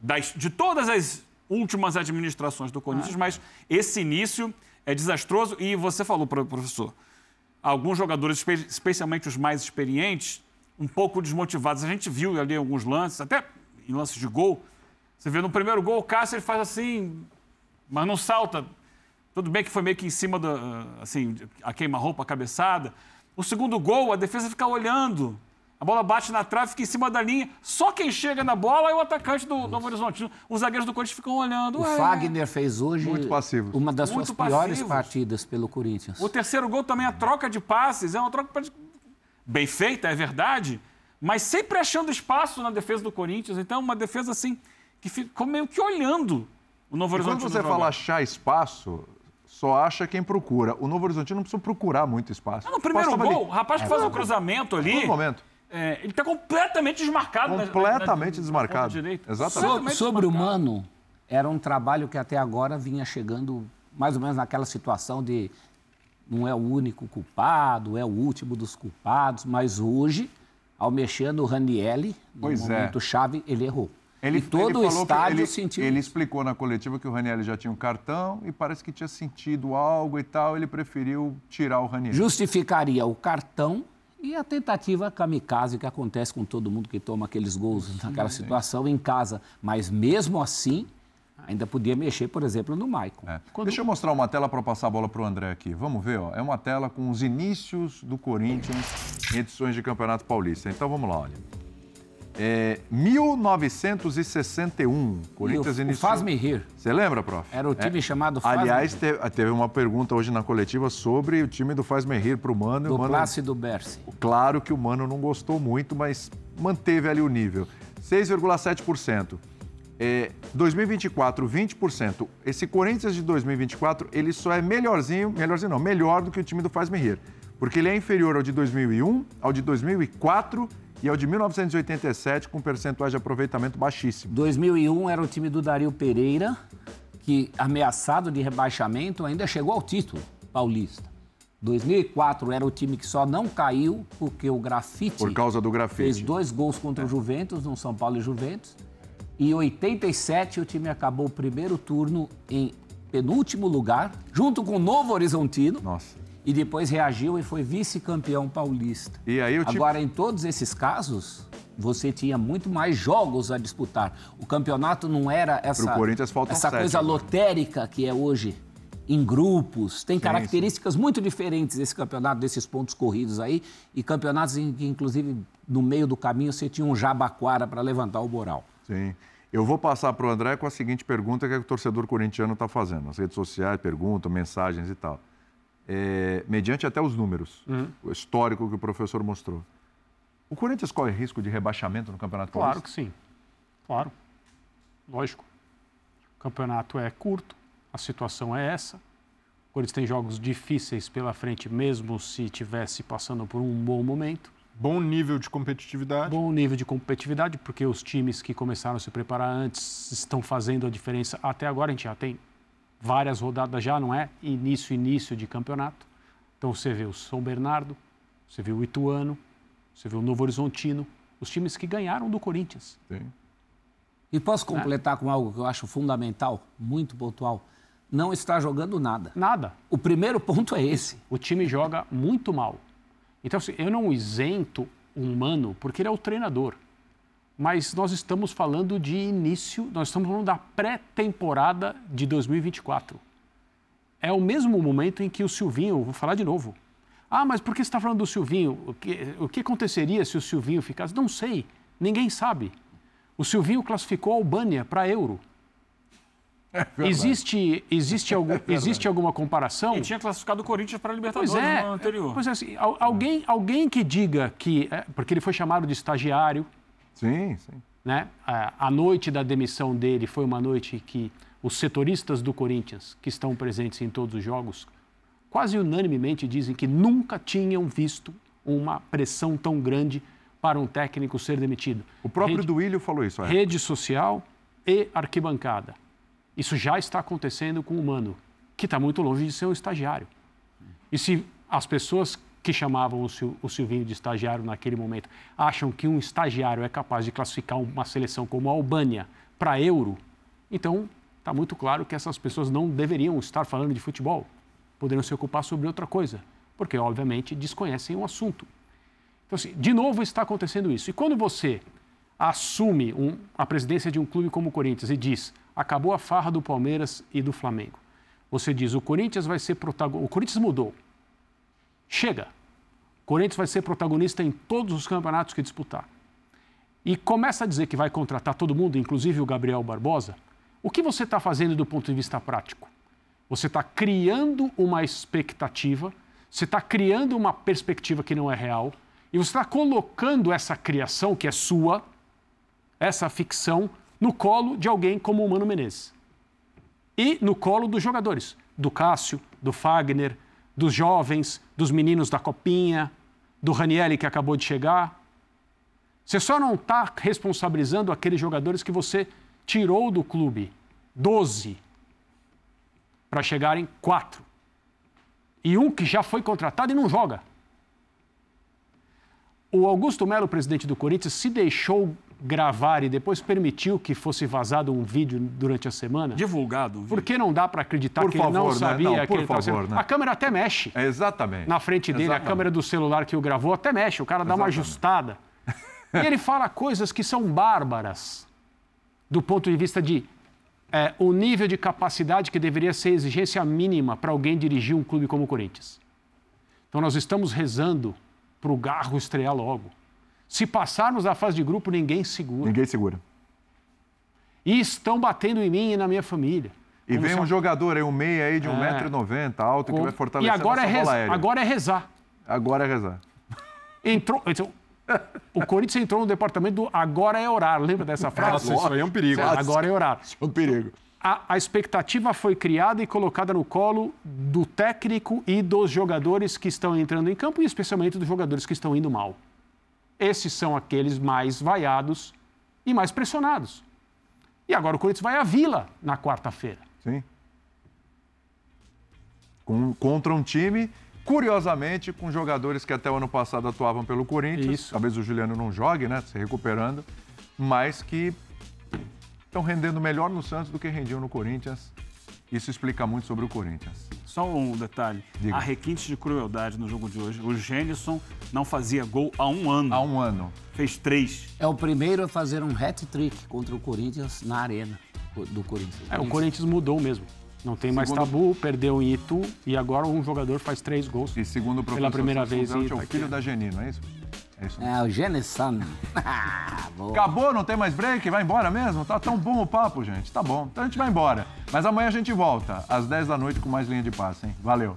das- de todas as últimas administrações do Corinthians, mas esse início é desastroso. E você falou, pro- professor, alguns jogadores, espe- especialmente os mais experientes, um pouco desmotivados. A gente viu ali alguns lances, até em lances de gol. Você vê no primeiro gol, o Cássio ele faz assim, mas não salta. Tudo bem que foi meio que em cima da, assim, a queima-roupa, a cabeçada. O segundo gol, a defesa fica olhando. A bola bate na trave, fica em cima da linha. Só quem chega na bola é o atacante do Novo Horizonte. Os zagueiros do Corinthians ficam olhando. O Ué. Fagner fez hoje Muito passivo. uma das Muito suas piores passivos. partidas pelo Corinthians. O terceiro gol também, a troca de passes, é uma troca bem feita, é verdade, mas sempre achando espaço na defesa do Corinthians. Então, uma defesa assim, que ficou meio que olhando o Novo E Horizonte. quando você no fala jogo. achar espaço, só acha quem procura. O Novo Horizonte não precisa procurar muito espaço. No primeiro Espaço tava gol, ali. o rapaz que É. faz o cruzamento ali. Todo momento. É, ele está completamente desmarcado. na- Completamente na- na- desmarcado. Exatamente. So- sobre o desmarcado. Mano, era um trabalho que até agora vinha chegando mais ou menos naquela situação de não é o único culpado, é o último dos culpados, mas hoje, ao mexer no Ranielli, no Pois é. momento chave, ele errou. Ele, e todo ele o estádio ele, sentiu Ele isso. explicou na coletiva que o Raniel já tinha um cartão e parece que tinha sentido algo e tal. Ele preferiu tirar o Raniel. Justificaria o cartão e a tentativa kamikaze que acontece com todo mundo que toma aqueles gols naquela situação em casa. Mas mesmo assim, ainda podia mexer, por exemplo, no Maicon. Deixa eu mostrar uma tela para passar a bola para o André aqui. Vamos ver, ó. É uma tela com os inícios do Corinthians em edições de Campeonato Paulista. Então vamos lá, olha. É, 1961, Corinthians E iniciou. Faz-me rir. Você lembra, prof? Era o time chamado Faz-me Aliás, teve, uma pergunta hoje na coletiva sobre o time do Faz-me rir para o Mano. e Do Mano Plácido Berce. Claro que o Mano não gostou muito, mas manteve ali o nível. 6,7%. É, 2024, 20%. Esse Corinthians de 2024, ele só é melhorzinho, melhorzinho não, melhor do que o time do Faz-me Rir. Porque ele é inferior ao de 2001, ao de 2004 e ao de 1987, com percentuais de aproveitamento baixíssimo. 2001 era o time do Dario Pereira, que ameaçado de rebaixamento ainda chegou ao título paulista. 2004 era o time que só não caiu porque o Grafite Por causa do grafite. fez dois gols contra o Juventus, no São Paulo e Juventus. E em 87 o time acabou o primeiro turno em penúltimo lugar, junto com o Novo Horizontino. Nossa. E depois reagiu e foi vice-campeão paulista. E aí time... Agora, em todos esses casos, você tinha muito mais jogos a disputar. O campeonato não era essa, essa sete coisa agora. lotérica que é hoje, em grupos. Tem Sim, características muito diferentes esse campeonato, desses pontos corridos aí. E campeonatos em que, inclusive, no meio do caminho, você tinha um jabaquara para levantar o moral. Sim. Eu vou passar para o André com a seguinte pergunta que, é que o torcedor corintiano está fazendo. Nas redes sociais, perguntam, mensagens e tal. É, mediante até os números, o histórico que o professor mostrou. O Corinthians corre risco de rebaixamento no Campeonato Claro Paulista? que sim. Claro. Lógico. O campeonato é curto, a situação é essa. O Corinthians tem jogos difíceis pela frente, mesmo se estivesse passando por um bom momento. Bom nível de competitividade. Bom nível de competitividade, porque os times que começaram a se preparar antes estão fazendo a diferença. Até agora a gente já tem várias rodadas já, não é? Início, início de campeonato. Então você vê o São Bernardo, você vê o Ituano, você vê o Novo Horizontino, os times que ganharam do Corinthians. E posso completar com algo que eu acho fundamental, muito pontual? Não está jogando nada. Nada. O primeiro ponto é esse. O time joga muito mal. Então, assim, eu não isento um mano porque ele é o treinador. Mas nós estamos falando de início, nós estamos falando da pré-temporada de 2024. É o mesmo momento em que o Silvinho, vou falar de novo. Ah, mas por que você está falando do Silvinho? O que, o que aconteceria se o Silvinho ficasse? Não sei, ninguém sabe. O Silvinho classificou a Albânia para Euro. existe, existe, algum, existe alguma comparação? E tinha classificado o Corinthians para a Libertadores Pois é, no ano anterior. Pois é, assim, al- alguém, alguém que diga que. é, porque ele foi chamado de estagiário. Sim, sim. Né? A, noite da demissão dele foi uma noite que os setoristas do Corinthians, que estão presentes em todos os jogos, quase unanimemente dizem que nunca tinham visto uma pressão tão grande para um técnico ser demitido. O próprio Rede- Duílio falou isso. é. Rede social e arquibancada. Isso já está acontecendo com o Mano, que está muito longe de ser um estagiário. E se as pessoas que chamavam o, Sil- o Silvinho de estagiário naquele momento acham que um estagiário é capaz de classificar uma seleção como a Albânia para Euro, então está muito claro que essas pessoas não deveriam estar falando de futebol. Poderiam se ocupar sobre outra coisa, porque obviamente desconhecem o assunto. Então, assim, de novo está acontecendo isso. E quando você assume um- a presidência de um clube como o Corinthians e diz acabou a farra do Palmeiras e do Flamengo, você diz o Corinthians vai ser protagonista. O Corinthians mudou. Chega. Corinthians vai ser protagonista em todos os campeonatos que disputar. E começa a dizer que vai contratar todo mundo, inclusive o Gabriel Barbosa. O que você está fazendo do ponto de vista prático? Você está criando uma expectativa, você está criando uma perspectiva que não é real, e você está colocando essa criação, que é sua, essa ficção, no colo de alguém como o Mano Menezes. E no colo dos jogadores, do Cássio, do Fagner, dos jovens, dos meninos da Copinha, do Ranielli que acabou de chegar. Você só não está responsabilizando aqueles jogadores que você tirou do clube 12 para chegarem quatro. E um que já foi contratado e não joga. O Augusto Melo, presidente do Corinthians, se deixou gravar e depois permitiu que fosse vazado um vídeo durante a semana. Divulgado. Um Porque não dá para acreditar Por que favor, ele não né? sabia Não, que por ele estava favor, sendo... né? A câmera até mexe. É, exatamente. Na frente dele, Exatamente. a câmera do celular que o gravou até mexe. O cara dá uma Exatamente. ajustada. e ele fala coisas que são bárbaras do ponto de vista de é, o nível de capacidade que deveria ser exigência mínima para alguém dirigir um clube como o Corinthians. Então nós estamos rezando para o Garro estrear logo. Se passarmos da fase de grupo, ninguém segura. Ninguém segura. E estão batendo em mim e na minha família. E Como vem se- um jogador aí, um meia aí de É. 1,90m, alto, que vai fortalecer E agora é, nossa bola reza- aérea. agora é rezar. Agora é rezar. Entrou. o Corinthians entrou no departamento do agora é orar. Lembra dessa frase? Nossa, isso aí é um perigo. Agora é orar. Isso é um perigo. A, a expectativa foi criada e colocada no colo do técnico e dos jogadores que estão entrando em campo e especialmente dos jogadores que estão indo mal. Esses são aqueles mais vaiados e mais pressionados. E agora o Corinthians vai à Vila na quarta-feira. Sim. Com- contra um time, curiosamente, com jogadores que até o ano passado atuavam pelo Corinthians. Isso. Talvez o Juliano não jogue, né? Se recuperando. Mas que estão rendendo melhor no Santos do que rendiam no Corinthians. Isso explica muito sobre o Corinthians. Só um detalhe. Diga. Há requintes de crueldade no jogo de hoje. O Gênison não fazia gol há um ano. Há um ano. Fez três. É o primeiro a fazer um hat-trick contra o Corinthians na arena do Corinthians. É, o Corinthians mudou mesmo. Não tem mais Segundo- tabu, perdeu em Itu e agora um jogador faz três gols. E segundo o professor Pela primeira Celso vez é o filho da Geni, não é isso? É isso. É, o Genessan. Ah. Acabou, não tem mais break? Vai embora mesmo? Tá tão bom o papo, gente. Tá bom. Então a gente vai embora. Mas amanhã a gente volta, às 10 da noite, com mais linha de passe, hein? Valeu.